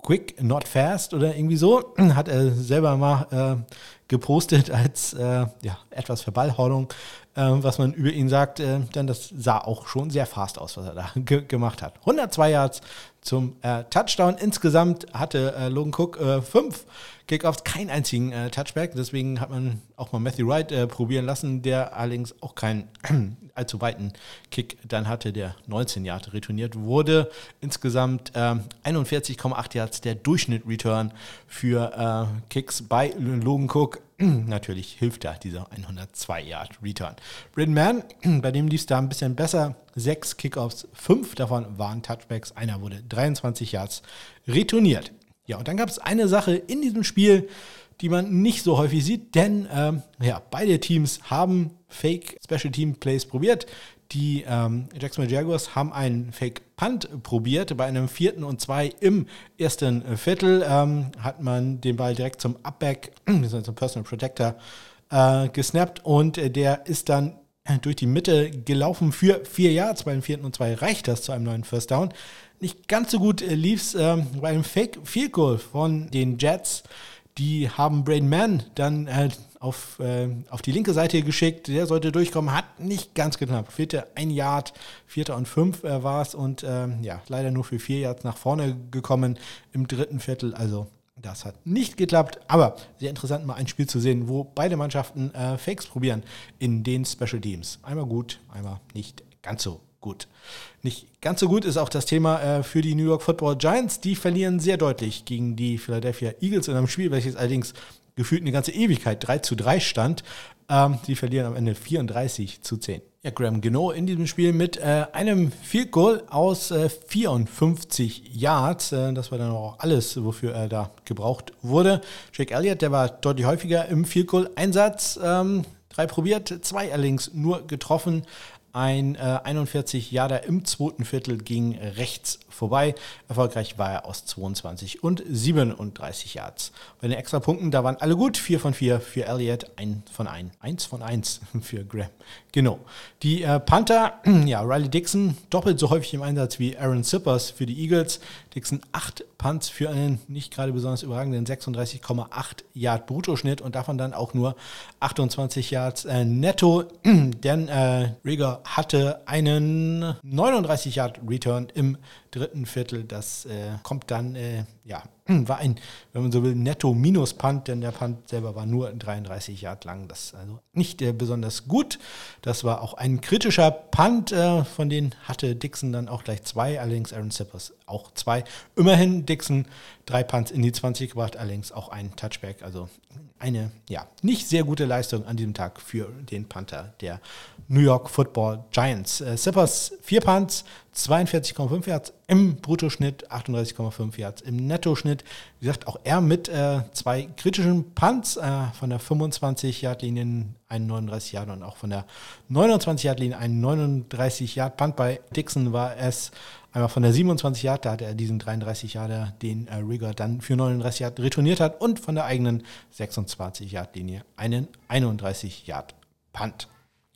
quick, not fast oder irgendwie so, hat er selber mal äh, gepostet als äh, ja, etwas Verballhornung, äh, was man über ihn sagt. Äh, denn das sah auch schon sehr fast aus, was er da gemacht hat. 102 Yards zum Touchdown. Insgesamt hatte Logan Cook fünf Kickoffs keinen einzigen äh, Touchback. Deswegen hat man auch mal Matthew Wright äh, probieren lassen, der allerdings auch keinen allzu weiten Kick dann hatte, der 19 Yards retourniert wurde. Insgesamt ähm, 41,8 Yards der Durchschnitt-Return für äh, Kicks bei Logan Cook. Natürlich hilft da dieser 102 Yard Return. Britton Mann, bei dem lief es da ein bisschen besser. Sechs Kickoffs, fünf davon waren Touchbacks. Einer wurde 23 Yards retourniert. Ja, und dann gab es eine Sache in diesem Spiel, die man nicht so häufig sieht, denn ähm, ja, beide Teams haben Fake Special Team Plays probiert. Die ähm, Jacksonville Jaguars haben einen Fake Punt probiert. Bei einem vierten und zwei im ersten Viertel ähm, hat man den Ball direkt zum Upback, zum Personal Protector, äh, gesnappt und äh, der ist dann durch die Mitte gelaufen für vier Yards. Bei dem vierten und zwei reicht das zu einem neuen First Down. Nicht ganz so gut lief es äh, bei einem Fake Field Goal von den Jets. Die haben Brain Man dann äh, auf, äh, auf die linke Seite geschickt. Der sollte durchkommen, hat nicht ganz geklappt. Fehlte ein Yard, vierter und fünf äh, war es und ähm, ja, leider nur für vier Yards nach vorne gekommen im dritten Viertel. Also das hat nicht geklappt, aber sehr interessant mal ein Spiel zu sehen, wo beide Mannschaften äh, Fakes probieren in den Special Teams. Einmal gut, einmal nicht ganz so gut. Nicht ganz so gut ist auch das Thema äh, für die New York Football Giants. Die verlieren sehr deutlich gegen die Philadelphia Eagles in einem Spiel, welches allerdings gefühlt eine ganze Ewigkeit 3 zu 3 stand. Ähm, die verlieren am Ende 34 zu 10. Ja, Graham genau in diesem Spiel mit äh, einem Field Goal aus äh, 54 Yards. Äh, das war dann auch alles, wofür er da gebraucht wurde. Jake Elliott, der war deutlich häufiger im Field Goal Einsatz. Ähm, drei probiert, zwei allerdings nur getroffen. Ein äh, 41 Jahre im zweiten Viertel ging rechts vorbei. Erfolgreich war er aus 22 und 37 Yards. Bei den Extrapunkten, da waren alle gut. 4 von 4 für Elliott, 1 von 1. 1 von 1 für Graham. Genau. Die äh, Panther, ja, Riley Dixon, doppelt so häufig im Einsatz wie Aaron Zippers für die Eagles. Dixon 8 Punts für einen nicht gerade besonders überragenden 36,8 Yard Bruttoschnitt und davon dann auch nur 28 Yards äh, netto. Denn äh, Rigger hatte einen 39 Yard Return im dritten Viertel. Das äh, kommt dann, äh, ja, war ein, wenn man so will, Netto-Minus-Punt, denn der Punt selber war nur 33 Yard lang. Das ist also nicht äh, besonders gut. Das war auch ein kritischer Punt, äh, von denen hatte Dixon dann auch gleich zwei, allerdings Aaron Zippers auch zwei. Immerhin Dixon drei Punts in die 20 gebracht, allerdings auch ein Touchback. Also eine, ja, nicht sehr gute Leistung an diesem Tag für den Panther der New York Football Giants. Äh, Zippers vier Punts, 42,5 Yards, im Bruttoschnitt, 38,5 Yards im Nettoschnitt. Wie gesagt, auch er mit äh, zwei kritischen Punts äh, von der 25-Yard-Linie, einen 39 Yard und auch von der 29-Yard-Linie einen 39 Yard Punt. Bei Dixon war es einmal von der 27 Yard, da hatte er diesen 33 Yarder, den äh, Rigger dann für 39 Yard retourniert hat und von der eigenen 26 Yard Linie einen 31 Yard Punt.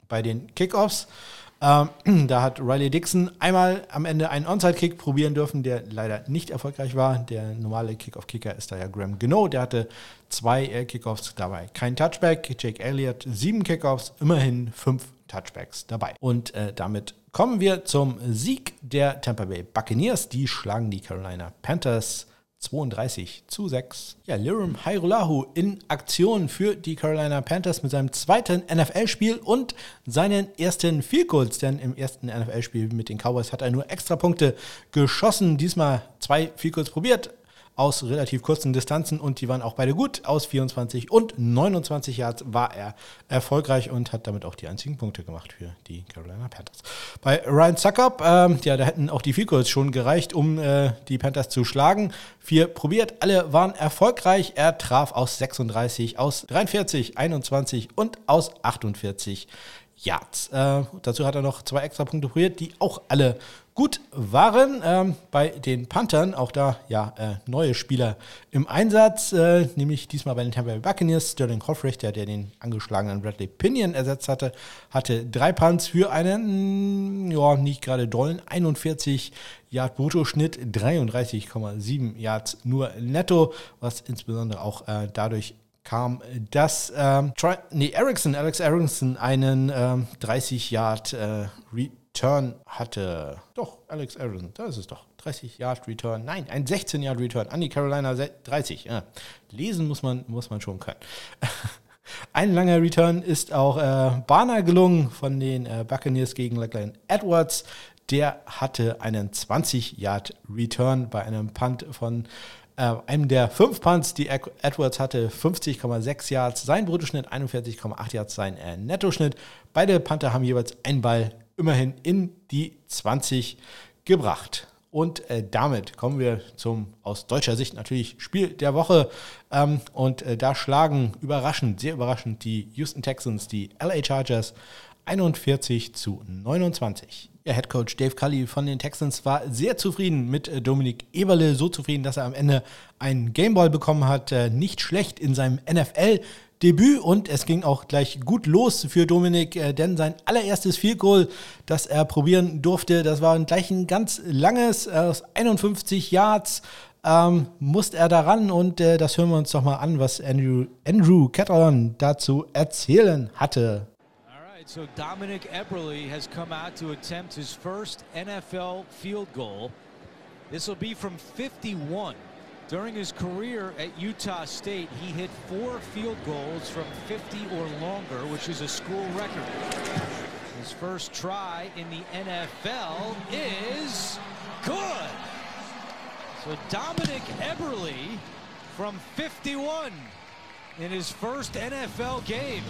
Bei den Kickoffs ähm, da hat Riley Dixon einmal am Ende einen Onside-Kick probieren dürfen, der leider nicht erfolgreich war. Der normale Kickoff-Kicker ist da ja Graham Geno. Der hatte zwei äh, Kickoffs dabei. Kein Touchback. Jake Elliott sieben Kickoffs, immerhin fünf Touchbacks dabei. Und äh, damit kommen wir zum Sieg der Tampa Bay Buccaneers. Die schlagen die Carolina Panthers 32 zu 6. Ja, Lirim Hairulahu in Aktion für die Carolina Panthers mit seinem zweiten NFL-Spiel und seinen ersten Goals, denn im ersten NFL-Spiel mit den Cowboys hat er nur extra Punkte geschossen. Diesmal zwei Goals probiert, aus relativ kurzen Distanzen und die waren auch beide gut. Aus 24 und 29 Yards war er erfolgreich und hat damit auch die einzigen Punkte gemacht für die Carolina Panthers. Bei Ryan Suckup, ähm, ja, da hätten auch die Field Goals schon gereicht, um äh, die Panthers zu schlagen. Vier probiert, alle waren erfolgreich. Er traf aus 36, aus 43, 21 und aus 48 Yards. Äh, dazu hat er noch zwei extra Punkte probiert, die auch alle gut waren. Ähm, bei den Panthern, auch da ja äh, neue Spieler im Einsatz, äh, nämlich diesmal bei den Tampa Bay Buccaneers. Sterling Hoffrich, der, den angeschlagenen Bradley Pinion ersetzt hatte, hatte drei Punts für einen, ja, nicht gerade dollen, 41 Yard Bruttoschnitt, 33,7 Yards nur netto, was insbesondere auch äh, dadurch kam, dass ähm, Troy, nee, Erickson, Alex Erickson einen ähm, 30 Yard äh, Return hatte. Doch, Alex Erickson, da ist es doch. 30 Yard Return. Nein, ein 16 Yard Return an die Carolina 30. Ja. Lesen muss man, muss man schon können. Ein langer Return ist auch äh, Barner gelungen von den äh, Buccaneers gegen Lachlan Edwards. Der hatte einen 20 Yard Return bei einem Punt von äh, einem der fünf Punts, die Edwards hatte, 50,6 Yards, sein Bruttoschnitt 41,8 Yards, sein äh, Nettoschnitt. Beide Panther haben jeweils einen Ball immerhin in die 20 gebracht. Und äh, damit kommen wir zum aus deutscher Sicht natürlich Spiel der Woche. Ähm, und äh, da schlagen überraschend, sehr überraschend die Houston Texans die LA Chargers 41 zu 29. Ja, Head Coach Dave Cully von den Texans war sehr zufrieden mit äh, Dominik Eberle, so zufrieden, dass er am Ende einen Gameball bekommen hat. Äh, nicht schlecht in seinem NFL. Debüt und es ging auch gleich gut los für Dominik, äh, denn sein allererstes Field Goal, das er probieren durfte, das war gleich ein ganz langes, aus 51 Yards, ähm, musste er daran und äh, das hören wir uns doch mal an, was Andrew, Andrew Catalan dazu erzählen hatte. So Dominic Eberle has come out to attempt his first NFL field goal. This will be from 51. During his career at Utah State, he hit four field goals from 50 or longer, which is a school record. His first try in the NFL is good. So Dominic Eberle from 51 in his first NFL game.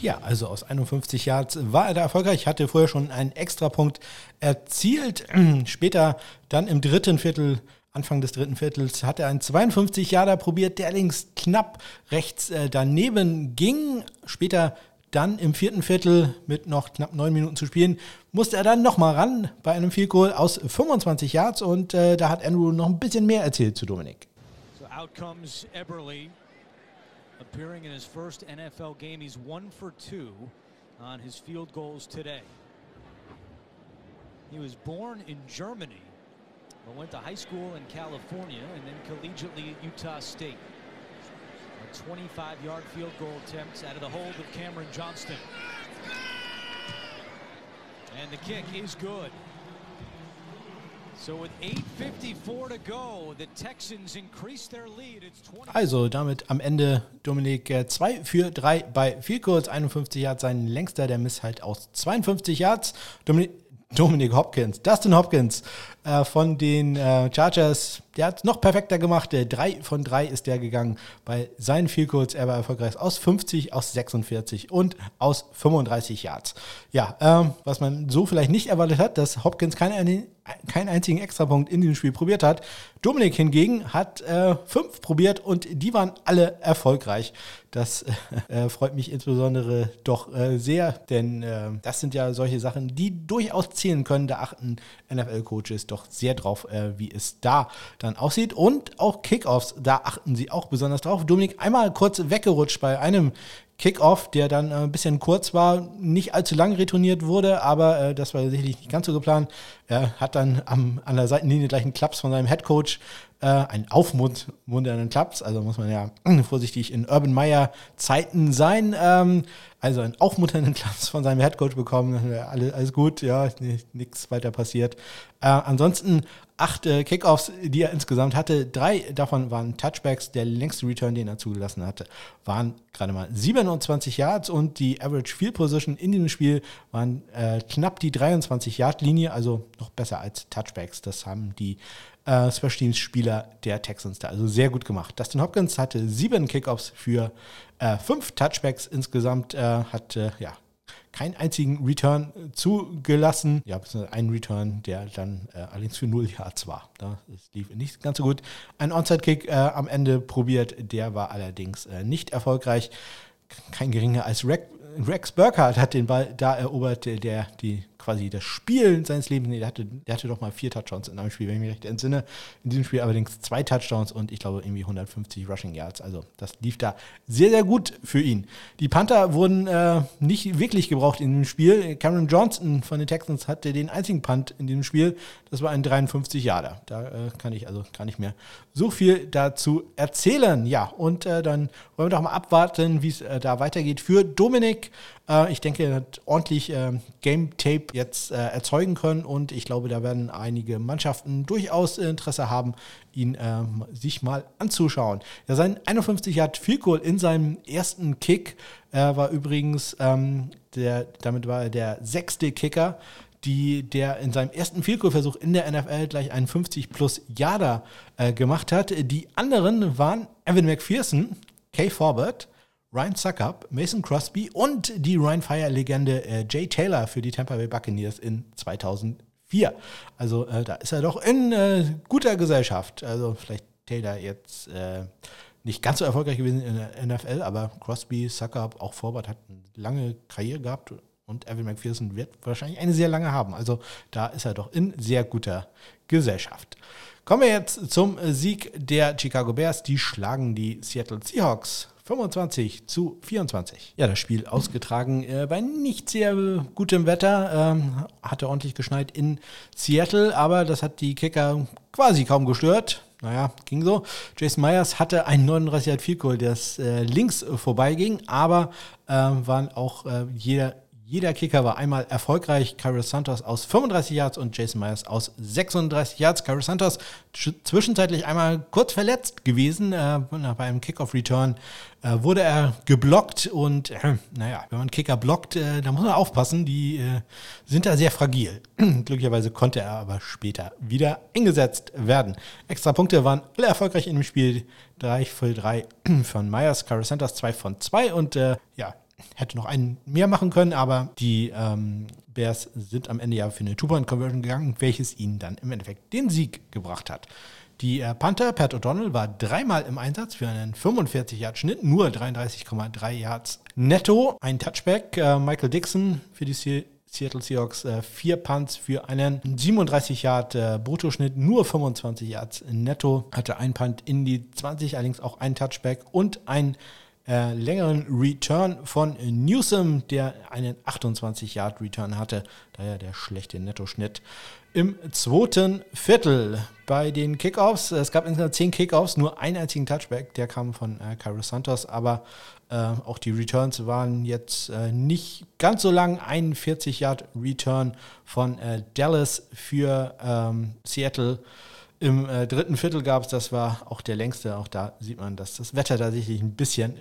Ja, also aus 51 Yards war er da erfolgreich, hatte vorher schon einen Extrapunkt erzielt. Später dann im dritten Viertel, Anfang des dritten Viertels, hat er einen 52 Yarder probiert, der allerdings knapp rechts äh, daneben ging. Später dann im vierten Viertel mit noch knapp neun Minuten zu spielen, musste er dann nochmal ran bei einem Field Goal aus 25 Yards und äh, da hat Andrew noch ein bisschen mehr erzählt zu Dominik. Out comes Eberle, appearing in his first NFL game. He's one for two on his field goals today. He was born in Germany, but went to high school in California and then collegiately at Utah State. A 25-yard field goal attempt out of the hold of Cameron Johnston. And the kick is good. Also damit am Ende Dominik 2 äh, für 3 bei Field Goals, 51 Yards, sein längster, der Miss halt aus 52 Yards. Dominik, Dominik Hopkins, Dustin Hopkins äh, von den äh, Chargers, der hat es noch perfekter gemacht. Der 3 von 3 ist der gegangen bei seinen Field Goals. Er war erfolgreich aus 50, aus 46 und aus 35 Yards. Ja, ähm, was man so vielleicht nicht erwartet hat, dass Hopkins keine, keinen einzigen Extrapunkt in diesem Spiel probiert hat. Dominik hingegen hat äh, fünf probiert und die waren alle erfolgreich. Das äh, freut mich insbesondere doch äh, sehr, denn äh, das sind ja solche Sachen, die durchaus zählen können. Da achten NFL-Coaches doch sehr drauf, äh, wie es da dann aussieht. Und auch Kickoffs, da achten sie auch besonders drauf. Dominik einmal kurz weggerutscht bei einem Kickoff, der dann äh, ein bisschen kurz war, nicht allzu lang retourniert wurde, aber äh, das war sicherlich nicht ganz so geplant. Er hat dann am, an der Seitenlinie gleich einen Klaps von seinem Headcoach, äh, einen aufmunternden Klaps, also muss man ja vorsichtig in Urban Meyer Zeiten sein, ähm, also einen aufmunternden Klaps von seinem Headcoach bekommen, alles, alles gut, ja, nichts weiter passiert. Äh, ansonsten acht äh, Kickoffs, die er insgesamt hatte. Drei davon waren Touchbacks. Der längste Return, den er zugelassen hatte, waren gerade mal 27 Yards und die Average Field Position in diesem Spiel waren äh, knapp die 23 Yard Linie, also noch besser als Touchbacks. Das haben die äh, Special Teams Spieler der Texans da also sehr gut gemacht. Dustin Hopkins hatte sieben Kickoffs für äh, fünf Touchbacks insgesamt, äh, hat ja keinen einzigen Return zugelassen. Ja, ein Return, der dann äh, allerdings für 0 Yards war. Das lief nicht ganz so gut. Ein Onside-Kick äh, am Ende probiert, der war allerdings äh, nicht erfolgreich. Kein geringer als Rex Burkhardt hat den Ball da erobert, der die quasi das Spiel seines Lebens. Nee, der hatte, der hatte doch mal vier Touchdowns in einem Spiel, wenn ich mich recht entsinne. In diesem Spiel allerdings zwei Touchdowns und ich glaube irgendwie 150 Rushing Yards. Also das lief da sehr, sehr gut für ihn. Die Panther wurden äh, nicht wirklich gebraucht in dem Spiel. Cameron Johnson von den Texans hatte den einzigen Punt in diesem Spiel. Das war ein 53 Yarder. Da äh, kann ich also gar nicht mehr so viel dazu erzählen. Ja, und äh, dann wollen wir doch mal abwarten, wie es äh, da weitergeht für Dominik. Äh, ich denke, er hat ordentlich äh, Game Tape jetzt äh, erzeugen können und ich glaube, da werden einige Mannschaften durchaus Interesse haben, ihn ähm, sich mal anzuschauen. Ja, sein 51 Yard Field Goal in seinem ersten Kick war übrigens, ähm, der, damit war er der sechste Kicker die, der in seinem ersten Field Goal Versuch in der NFL gleich einen 50 plus Yarder äh, gemacht hat. Die anderen waren Evan McPherson, Kay Forbert, Ryan Suckup, Mason Crosby und die Ryan Fire-Legende äh, Jay Taylor für die Tampa Bay Buccaneers in 2004. Also äh, da ist er doch in äh, guter Gesellschaft. Also vielleicht Taylor jetzt äh, nicht ganz so erfolgreich gewesen in der NFL, aber Crosby, Suckup, auch Forward hat eine lange Karriere gehabt und Evan McPherson wird wahrscheinlich eine sehr lange haben. Also da ist er doch in sehr guter Gesellschaft. Kommen wir jetzt zum Sieg der Chicago Bears. Die schlagen die Seattle Seahawks 25 zu 24. Ja, das Spiel ausgetragen äh, bei nicht sehr gutem Wetter. Ähm, hatte ordentlich geschneit in Seattle, aber das hat die Kicker quasi kaum gestört. Naja, ging so. Jason Myers hatte einen 39 Yard Field Goal, das äh, links vorbeiging, aber äh, waren auch äh, jeder jeder Kicker war einmal erfolgreich. Carlos Santos aus 35 Yards und Jason Myers aus 36 Yards. Carlos Santos zwischenzeitlich einmal kurz verletzt gewesen. Äh, bei einem Kickoff-Return äh, wurde er geblockt und äh, naja, wenn man Kicker blockt, äh, da muss man aufpassen. Die äh, sind da sehr fragil. Glücklicherweise konnte er aber später wieder eingesetzt werden. Extra Punkte waren alle erfolgreich in dem Spiel. 3 für 3 von Myers, Carlos Santos 2 von 2 und äh, ja, hätte noch einen mehr machen können, aber die ähm, Bears sind am Ende ja für eine Two-Point-Conversion gegangen, welches ihnen dann im Endeffekt den Sieg gebracht hat. Die äh, Panther, Pat O'Donnell, war dreimal im Einsatz für einen 45-Yard-Schnitt, nur 33,3 Yards netto. Ein Touchback, äh, Michael Dixon für die Seattle Seahawks, äh, vier Punts für einen 37 Yard äh, Bruttoschnitt, nur 25 Yards netto. Hatte ein Punt in die 20, allerdings auch ein Touchback und ein äh, längeren Return von Newsom, der einen 28-Yard-Return hatte, daher der schlechte Nettoschnitt. Im zweiten Viertel bei den Kickoffs, es gab insgesamt 10 Kickoffs, nur einen einzigen Touchback, der kam von äh, Carlos Santos, aber äh, auch die Returns waren jetzt äh, nicht ganz so lang. 41 Yard Return von äh, Dallas für ähm, Seattle. Im äh, dritten Viertel gab es, das war auch der längste, auch da sieht man, dass das Wetter tatsächlich ein bisschen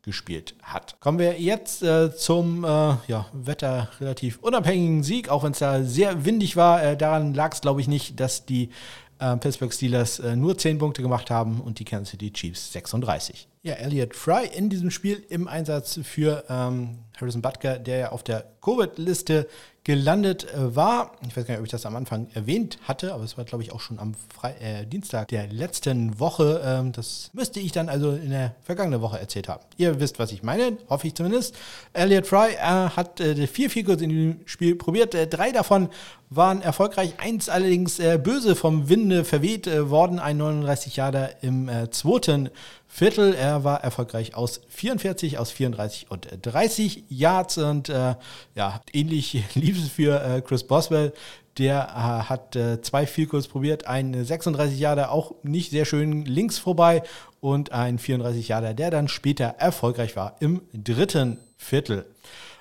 mitgespielt hat. Kommen wir jetzt äh, zum äh, ja, Wetter relativ unabhängigen Sieg, auch wenn es da sehr windig war. Äh, daran lag es, glaube ich, nicht, dass die äh, Pittsburgh Steelers äh, nur 10 Punkte gemacht haben und die Kansas City Chiefs 36. Ja, Elliot Fry in diesem Spiel im Einsatz für ähm, Harrison Butker, der ja auf der Covid-Liste gelandet äh, war. Ich weiß gar nicht, ob ich das am Anfang erwähnt hatte, aber es war, glaube ich, auch schon am Fre äh, Dienstag der letzten Woche. Ähm, das müsste ich dann also in der vergangenen Woche erzählt haben. Ihr wisst, was ich meine, hoffe ich zumindest. Elliot Fry äh, hat äh, vier Field in dem Spiel probiert. Äh, drei davon waren erfolgreich, eins allerdings äh, böse vom Winde verweht worden. Ein 39 Jahre im zweiten Viertel. Er war erfolgreich aus 44, aus 34 und 30 Yards und äh, ja, ähnlich lief es für äh, Chris Boswell. Der äh, hat äh, zwei Vielkurs probiert, ein 36 Jahre auch nicht sehr schön links vorbei und ein 34 Jahre, der dann später erfolgreich war im dritten Viertel.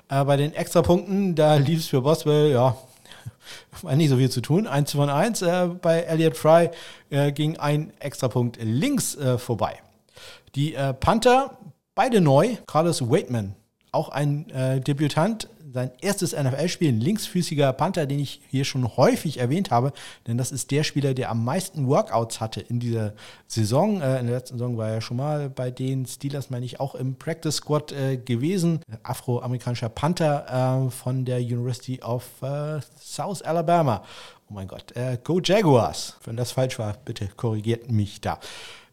Äh, bei den Extrapunkten, da lief es für Boswell, ja, war nicht so viel zu tun. 1 von 1. Äh, bei Elliot Fry äh, ging ein Extrapunkt links äh, vorbei. Die äh, Panther, beide neu. Carlos Waitman, auch ein äh, Debütant, sein erstes NFL-Spiel, ein linksfüßiger Panther, den ich hier schon häufig erwähnt habe, denn das ist der Spieler, der am meisten Workouts hatte in dieser Saison. Äh, in der letzten Saison war er schon mal bei den Steelers, meine ich, auch im Practice Squad äh, gewesen. Afroamerikanischer Panther äh, von der University of äh, South Alabama. Oh mein Gott, Go Jaguars. Wenn das falsch war, bitte korrigiert mich da.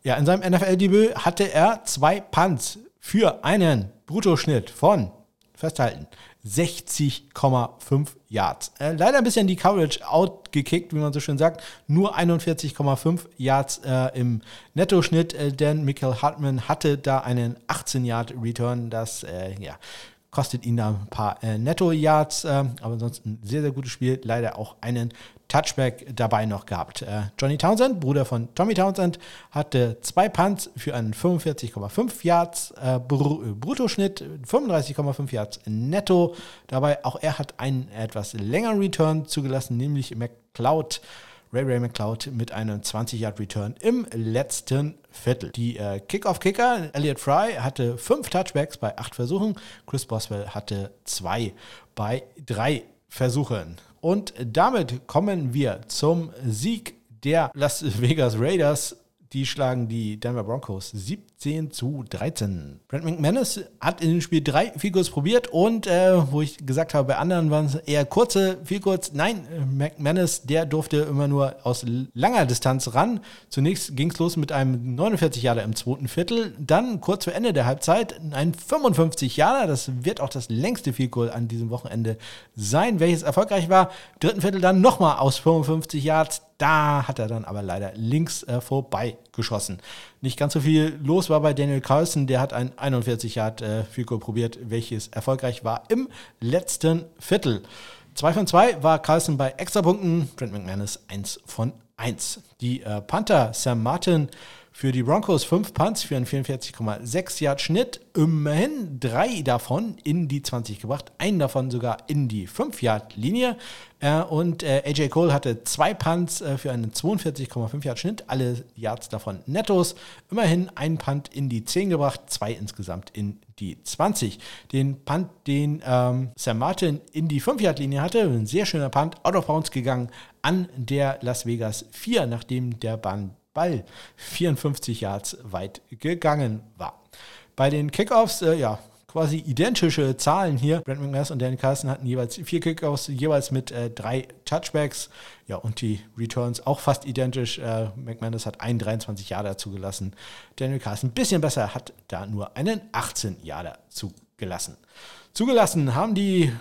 Ja, in seinem NFL-Debüt hatte er zwei Punts für einen Bruttoschnitt von, festhalten, 60,5 Yards. Äh, leider ein bisschen die Coverage outgekickt, wie man so schön sagt. Nur 41,5 Yards äh, im Nettoschnitt, äh, denn Michael Hartman hatte da einen 18-Yard-Return. Das äh, ja, kostet ihn da ein paar äh, Netto-Yards, äh, aber ansonsten ein sehr, sehr gutes Spiel. Leider auch einen Touchback dabei noch gehabt. Äh, Johnny Townsend, Bruder von Tommy Townsend, hatte zwei Punts für einen 45,5 Yards äh, Br Bruttoschnitt, 35,5 Yards netto. Dabei auch er hat einen etwas längeren Return zugelassen, nämlich McCloud. Ray Ray McCloud mit einem 20-Yard-Return im letzten Viertel. Die äh, Kickoff-Kicker, Elliot Fry, hatte fünf Touchbacks bei acht Versuchen. Chris Boswell hatte zwei bei drei Versuchen. Und damit kommen wir zum Sieg der Las Vegas Raiders. Die schlagen die Denver Broncos 17 zu 13. Brent McManus hat in dem Spiel drei Fields probiert und äh, wo ich gesagt habe, bei anderen waren es eher kurze Fields. Nein, McManus, der durfte immer nur aus langer Distanz ran. Zunächst ging es los mit einem 49 Jahre im zweiten Viertel, dann kurz vor Ende der Halbzeit ein 55 Jahre. Das wird auch das längste Field an diesem Wochenende sein, welches erfolgreich war. Dritten Viertel dann nochmal aus 55 Yards. Da hat er dann aber leider links äh, vorbei geschossen. Nicht ganz so viel los war bei Daniel Carlson, der hat ein 41 Yard äh, Field probiert, welches erfolgreich war im letzten Viertel. 2 von 2 war Carlson bei Extrapunkten, Trent McManus 1 von 1. Die äh, Panther Sam Martin für die Broncos 5 Punts für einen 44,6 Yard Schnitt. Immerhin drei davon in die 20 gebracht, einen davon sogar in die 5 Yard Linie. Äh, und äh, AJ Cole hatte zwei Punts äh, für einen 42,5 Yard Schnitt, alle Yards davon nettos. Immerhin ein Punt in die 10 gebracht, zwei insgesamt in die 20. Den Punt, den ähm, Sam Martin in die 5 Yard Linie hatte, ein sehr schöner Punt, out of bounds gegangen an der Las Vegas 4, nachdem der Ball Ball 54 Yards weit gegangen war. Bei den Kickoffs, äh, ja, quasi identische Zahlen hier. Brent McNass und Danny Carson hatten jeweils vier Kickoffs, jeweils mit äh, drei Touchbacks. Ja, und die Returns auch fast identisch. Äh, McManus hat einen 23 Jahre zugelassen. Daniel Carson ein bisschen besser, hat da nur einen 18 Jahre zugelassen. Zugelassen haben die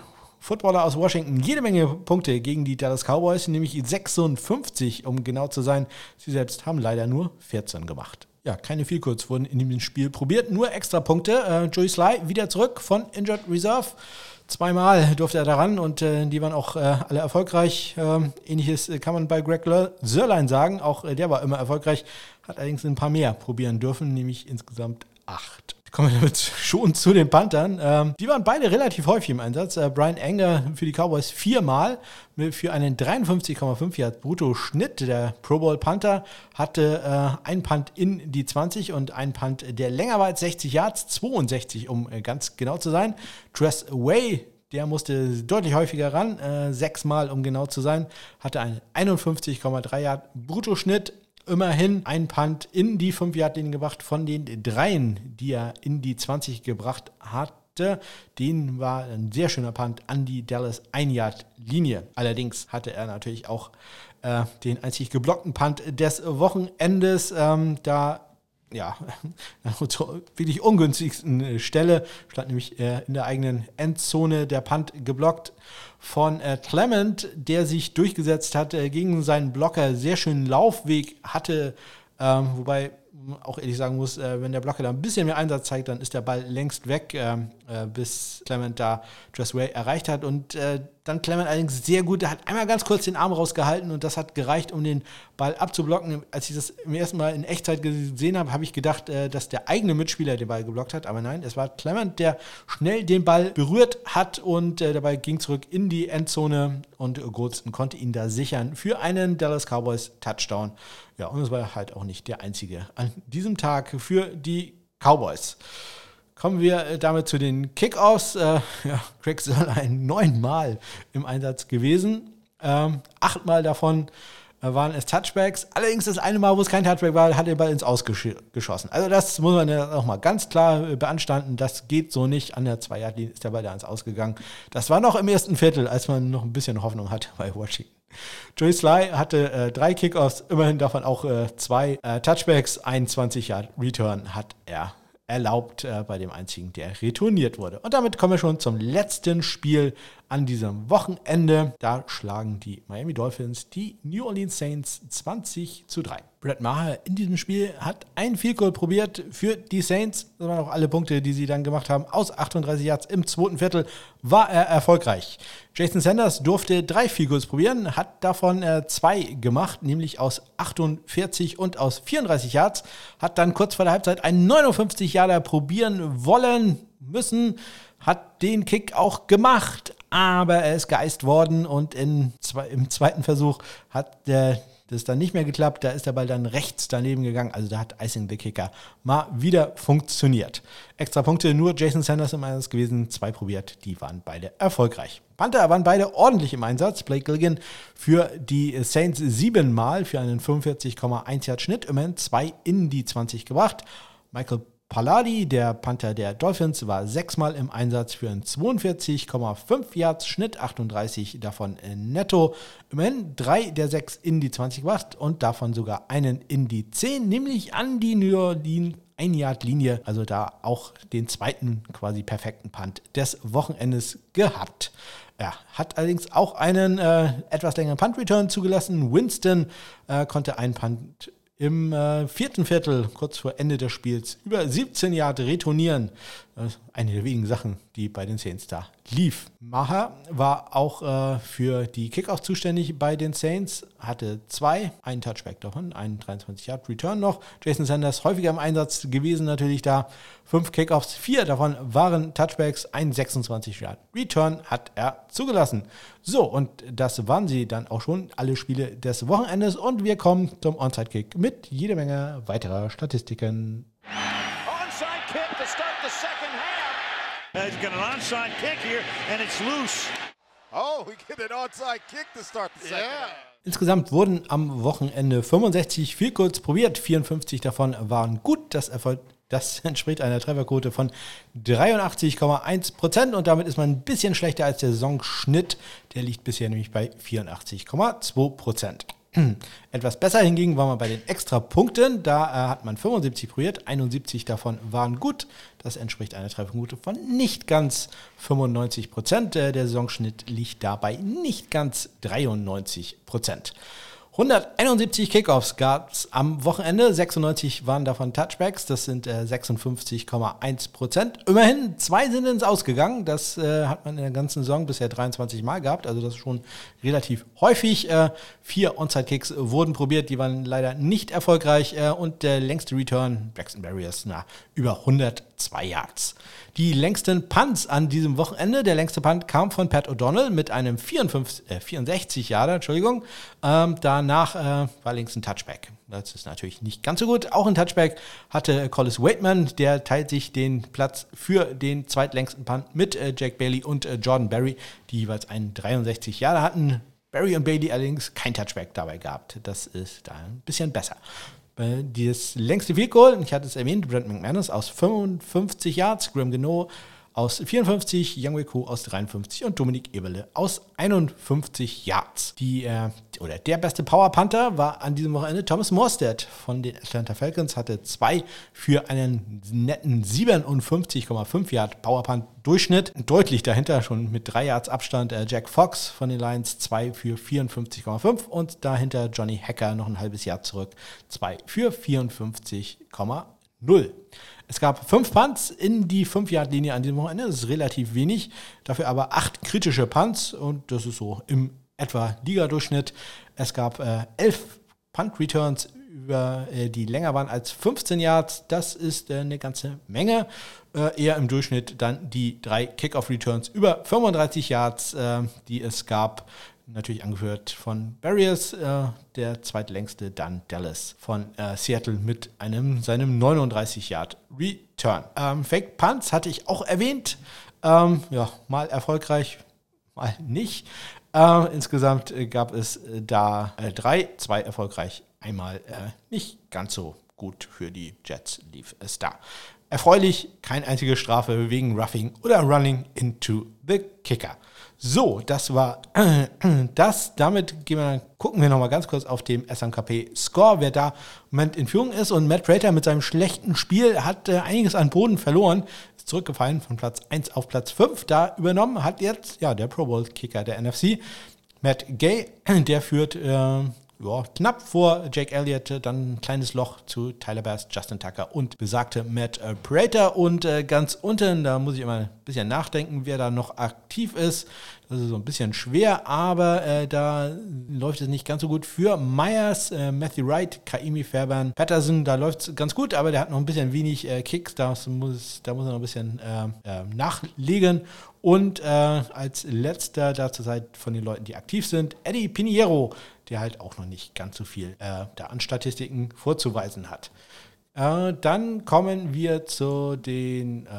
Footballer aus Washington jede Menge Punkte gegen die Dallas Cowboys, nämlich 56, um genau zu sein. Sie selbst haben leider nur 14 gemacht. Ja, keine viel wurden in dem Spiel probiert, nur extra Punkte. Äh, Joey Sly wieder zurück von Injured Reserve. Zweimal durfte er daran und äh, die waren auch äh, alle erfolgreich. Ähm, ähnliches kann man bei Greg Sörlein sagen. Auch äh, der war immer erfolgreich, hat allerdings ein paar mehr probieren dürfen, nämlich insgesamt acht kommen wir damit schon zu den Panthern. Ähm, die waren beide relativ häufig im Einsatz. Äh, Brian Enger für die Cowboys viermal für einen 53,5 Yard Brutto-Schnitt. Der Pro Bowl Panther hatte äh, ein Punt in die 20 und ein Punt, der länger war als 60 Yards, 62 um äh, ganz genau zu sein. Tress Way der musste deutlich häufiger ran, äh, sechsmal um genau zu sein, hatte einen 51,3 Yard Bruttoschnitt, immerhin ein Punt in die 5 Yard Linie gebracht von den dreien, die er in die 20 gebracht hatte. Den war ein sehr schöner Punt an die Dallas 1 Yard Linie. Allerdings hatte er natürlich auch äh, den einzig geblockten Punt des Wochenendes. Ähm, da ja, zur wirklich ungünstigsten Stelle, stand nämlich äh, in der eigenen Endzone der Punt geblockt von äh, Clement, der sich durchgesetzt hat äh, gegen seinen Blocker, sehr schönen Laufweg hatte, ähm, wobei auch ehrlich sagen muss, äh, wenn der Blocker da ein bisschen mehr Einsatz zeigt, dann ist der Ball längst weg, ähm, äh, bis Clement da Dressway erreicht hat. Und äh, dann Clement allerdings sehr gut, er hat einmal ganz kurz den Arm rausgehalten und das hat gereicht, um den Ball abzublocken. Als ich das im ersten Mal in Echtzeit gesehen habe, habe ich gedacht, äh, dass der eigene Mitspieler den Ball geblockt hat. Aber nein, es war Clement, der schnell den Ball berührt hat und äh, der Ball ging zurück in die Endzone und Goldston konnte ihn da sichern für einen Dallas Cowboys Touchdown. Ja, und es war halt auch nicht der einzige an diesem Tag für die Cowboys. Kommen wir äh, damit zu den Kickoffs. Äh, ja, Craig Sörlein neunmal im Einsatz gewesen. Ähm, achtmal davon äh, waren es Touchbacks. Allerdings das eine Mal, wo es kein Touchback war, hat er Ball ins Ausgeschossen. Also das muss man ja auch mal ganz klar äh, beanstanden. Das geht so nicht. An der Zweierlinie ist der Ball da ins Ausgegangen. Das war noch im ersten Viertel, als man noch ein bisschen Hoffnung hatte bei Washington. Joey Sly hatte äh, drei Kickoffs, immerhin davon auch äh, zwei äh, Touchbacks, 21 Yard Return hat er erlaubt äh, bei dem einzigen, der retourniert wurde. Und damit kommen wir schon zum letzten Spiel an diesem Wochenende. Da schlagen die Miami Dolphins die New Orleans Saints 20 zu 3. Brett Maher in diesem Spiel hat ein Field Goal probiert für die Saints. Das waren auch alle Punkte, die sie dann gemacht haben. Aus 38 Yards im zweiten Viertel war er erfolgreich. Jason Sanders durfte drei Field Goals probieren, hat davon äh, zwei gemacht, nämlich aus 48 und aus 34 Yards. Hat dann kurz vor der Halbzeit einen 59 Yarder probieren wollen müssen hat den Kick auch gemacht, aber er ist geist worden und in im zweiten Versuch hat der das dann nicht mehr geklappt, da ist der Ball dann rechts daneben gegangen. Also da hat Icing the Kicker mal wieder funktioniert. Extra Punkte nur Jason Sanders im Einsatz gewesen, zwei probiert, die waren beide erfolgreich. Panther waren beide ordentlich im Einsatz. Blake Gilligan für die Saints siebenmal für einen 45,1 Yard Schnitt, immerhin zwei in die 20 gebracht. Michael Palladi, der Panther der Dolphins, war sechsmal im Einsatz für einen 42,5 Yards Schnitt, 38 davon netto. Immerhin drei der sechs in die 20 gebracht und davon sogar einen in die 10, nämlich an die New Orleans ein Yard Linie, also da auch den zweiten quasi perfekten Punt des Wochenendes gehabt. Er hat allerdings auch einen äh, etwas längeren Punt Return zugelassen. Winston äh, konnte einen Punt im äh, vierten Viertel, kurz vor Ende des Spiels, über 17 Jahre retournieren. Eine der wenigen Sachen, die bei den Saints da lief. Maha war auch äh, für die Kickoff zuständig bei den Saints, hatte zwei, einen Touchback davon, einen 23 Yard Return noch. Jason Sanders häufiger im Einsatz gewesen natürlich da. Fünf Kickoffs, vier davon waren Touchbacks, ein 26 Yard Return hat er zugelassen. So, und das waren sie dann auch schon, alle Spiele des Wochenendes. Und wir kommen zum Onside-Kick mit jede Menge weiterer Statistiken. Onside kick to start the second half. He's got an onside kick here and it's loose. Oh, we get an onside kick to start the second yeah. Insgesamt wurden am Wochenende 65 Field Goals probiert, 54 davon waren gut. Das erfolgt das entspricht einer Trefferquote von 83,1 Prozent und damit ist man ein bisschen schlechter als der Saisonschnitt. Der liegt bisher nämlich bei 84,2 Prozent. Etwas besser hingegen war man bei den Extrapunkten. Da äh, hat man 75 probiert, 71 davon waren gut. Das entspricht einer Trefferquote von nicht ganz 95 Prozent. Äh, der Saisonschnitt liegt dabei nicht ganz 93 Prozent. 171 Kickoffs gab es am Wochenende, 96 waren davon Touchbacks, das sind äh, 56,1 Prozent. Immerhin, zwei sind ins Ausgegangen, das äh, hat man in der ganzen Saison bisher 23 Mal gehabt, also das ist schon relativ häufig. Äh, vier Onside-Kicks wurden probiert, die waren leider nicht erfolgreich. Äh, und der längste Return, Braxton Barriers, na, über 102 Yards die längsten Punts an diesem Wochenende. Der längste Punt kam von Pat O'Donnell mit einem 54, äh, 64 Jahre, Entschuldigung. Ähm, danach äh, war links ein Touchback. Das ist natürlich nicht ganz so gut. Auch ein Touchback hatte Collis Waitman, der teilt sich den Platz für den zweitlängsten Punt mit äh, Jack Bailey und äh, Jordan Berry, die jeweils einen 63 Jahre hatten. Barry und Bailey allerdings kein Touchback dabei gehabt. Das ist da ein bisschen besser. Das längste Field Goal, ich hatte es erwähnt, Brent McManus aus 55 Yards, Graham Geno aus 54, Young Wei aus 53 und Dominik Eberle aus 51 Yards. Die, äh, oder der beste Power Panther war an diesem Wochenende Thomas Morstead von den Atlanta Falcons, hatte zwei für einen netten 57,5 Yard Power Punt Durchschnitt. Deutlich dahinter schon mit drei Yards Abstand äh, Jack Fox von den Lions, zwei für 54,5 und dahinter Johnny Hacker noch ein halbes Jahr zurück, zwei für 54,0. Es gab fünf Punts in die 5-Yard-Linie an diesem Wochenende. Das ist relativ wenig. Dafür aber acht kritische Punts und das ist so im etwa Liga-Durchschnitt. Es gab äh, elf Punt-Returns äh, die länger waren als 15 Yards. Das ist äh, eine ganze Menge. Äh, eher im Durchschnitt dann die drei Kickoff-Returns über 35 Yards, äh, die es gab natürlich angeführt von Barriers, äh, der zweitlängste dann Dallas von äh, Seattle mit einem seinem 39 Yard Return. Ähm, Fake Punts hatte ich auch erwähnt. Ähm, ja, mal erfolgreich, mal nicht. Äh, insgesamt gab es äh, da äh, drei, zwei erfolgreich, einmal äh, nicht ganz so gut für die Jets lief es da. Erfreulich, keine einzige Strafe wegen Roughing oder Running into the Kicker. So, das war das. Damit gehen wir, gucken wir nochmal ganz kurz auf dem SMKP Score, wer da im Moment in Führung ist. Und Matt Prater mit seinem schlechten Spiel hat äh, einiges an Boden verloren. Ist zurückgefallen von Platz 1 auf Platz 5. Da übernommen hat jetzt ja der Pro Bowl Kicker der NFC. Matt Gay, der führt äh, ja, knapp vor Jake Elliott, äh, dann ein kleines Loch zu Tyler Bass, Justin Tucker und besagte Matt äh, Prater. Und äh, ganz unten, da muss ich immer ein bisschen nachdenken, wer da noch aktiv ist. Das ist so ein bisschen schwer, aber äh, da läuft es nicht ganz so gut für Myers, äh, Matthew Wright, Kaimi Fairbairn, Patterson. Da läuft es ganz gut, aber der hat noch ein bisschen wenig äh, Kicks. Da muss, da muss er noch ein bisschen nachlegen. Und als letzter da zur Zeit von den Leuten, die aktiv sind, Eddie Piniero der halt auch noch nicht ganz so viel äh, da an Statistiken vorzuweisen hat. Äh, dann kommen wir zu den äh,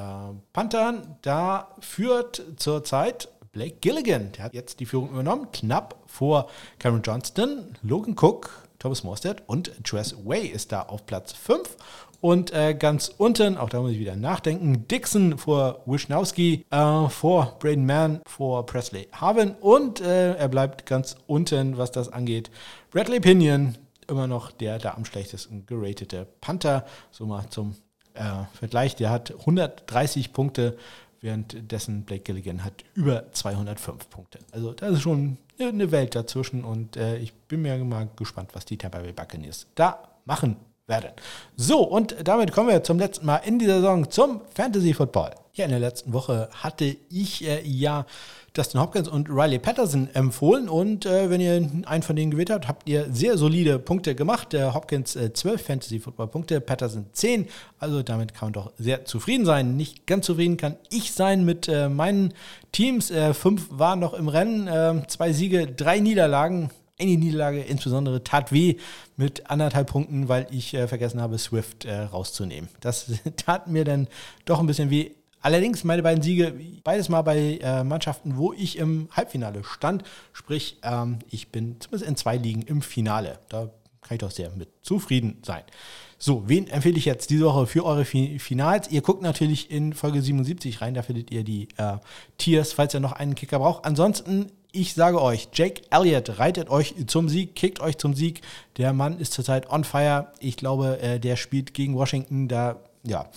Panthern. Da führt zurzeit Blake Gilligan. Der hat jetzt die Führung übernommen, knapp vor Cameron Johnston, Logan Cook, Thomas Morstead und Tress Way ist da auf Platz 5 und äh, ganz unten, auch da muss ich wieder nachdenken, Dixon vor Wisnowski, äh, vor Braden Mann, vor Presley Harvin und äh, er bleibt ganz unten, was das angeht. Bradley Pinion, immer noch der da am schlechtesten geratete Panther. So mal zum äh, Vergleich, der hat 130 Punkte, währenddessen Blake Gilligan hat über 205 Punkte. Also da ist schon eine Welt dazwischen und äh, ich bin mir mal gespannt, was die Tampa Bay Buccaneers da machen werden. So, und damit kommen wir zum letzten Mal in dieser Saison zum Fantasy Football. Ja, in der letzten Woche hatte ich äh, ja Dustin Hopkins und Riley Patterson empfohlen und äh, wenn ihr einen von denen gewählt habt, habt ihr sehr solide Punkte gemacht. Der Hopkins äh, 12 Fantasy Football Punkte, Patterson 10. Also damit kann man doch sehr zufrieden sein. Nicht ganz zufrieden kann ich sein mit äh, meinen Teams. Äh, fünf waren noch im Rennen, ähm, zwei Siege, drei Niederlagen eine Niederlage insbesondere tat weh mit anderthalb Punkten, weil ich äh, vergessen habe, Swift äh, rauszunehmen. Das tat mir dann doch ein bisschen weh. Allerdings meine beiden Siege, beides mal bei äh, Mannschaften, wo ich im Halbfinale stand. Sprich, ähm, ich bin zumindest in zwei Ligen im Finale. Da kann ich doch sehr mit zufrieden sein. So, wen empfehle ich jetzt diese Woche für eure Finals? Ihr guckt natürlich in Folge 77 rein, da findet ihr die äh, Tiers, falls ihr noch einen Kicker braucht. Ansonsten ich sage euch, Jake Elliott reitet euch zum Sieg, kickt euch zum Sieg. Der Mann ist zurzeit on fire. Ich glaube, äh, der spielt gegen Washington. Da, ja,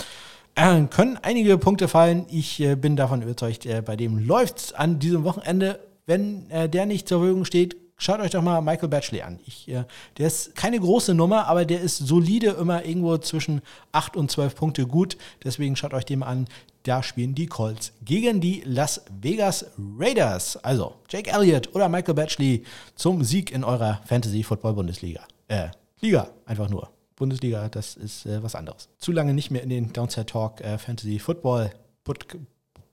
äh, können einige Punkte fallen. Ich äh, bin davon überzeugt, bei dem läuft es an diesem Wochenende. Wenn der nicht zur Verfügung steht, Schaut euch doch mal Michael Batchley an. Ich, äh, der ist keine große Nummer, aber der ist solide, immer irgendwo zwischen 8 und 12 Punkte gut. Deswegen schaut euch den an. Da spielen die Colts gegen die Las Vegas Raiders. Also Jake Elliott oder Michael Batchley zum Sieg in eurer Fantasy Football Bundesliga. Äh, Liga, einfach nur. Bundesliga, das ist äh, was anderes. Zu lange nicht mehr in den Downside Talk äh, Fantasy Football Podcast,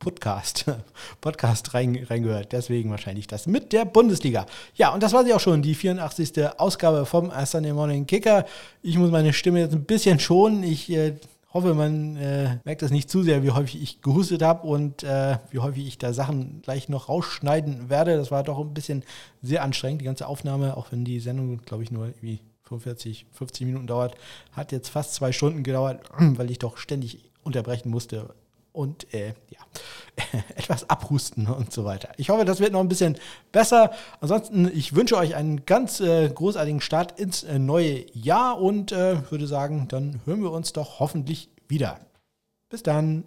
Podcast rein, reingehört. Deswegen wahrscheinlich das mit der Bundesliga. Ja, und das war sie auch schon, die 84. Ausgabe vom Sunday Morning Kicker. Ich muss meine Stimme jetzt ein bisschen schonen. Ich äh, hoffe, man äh, merkt das nicht zu sehr, wie häufig ich gehustet habe und äh, wie häufig ich da Sachen gleich noch rausschneiden werde. Das war doch ein bisschen sehr anstrengend, die ganze Aufnahme, auch wenn die Sendung, glaube ich, nur irgendwie 45, 50 Minuten dauert, hat jetzt fast zwei Stunden gedauert, weil ich doch ständig unterbrechen musste und äh, ja, etwas abhusten und so weiter. Ich hoffe, das wird noch ein bisschen besser. Ansonsten, ich wünsche euch einen ganz äh, großartigen Start ins äh, neue Jahr und äh, würde sagen, dann hören wir uns doch hoffentlich wieder. Bis dann.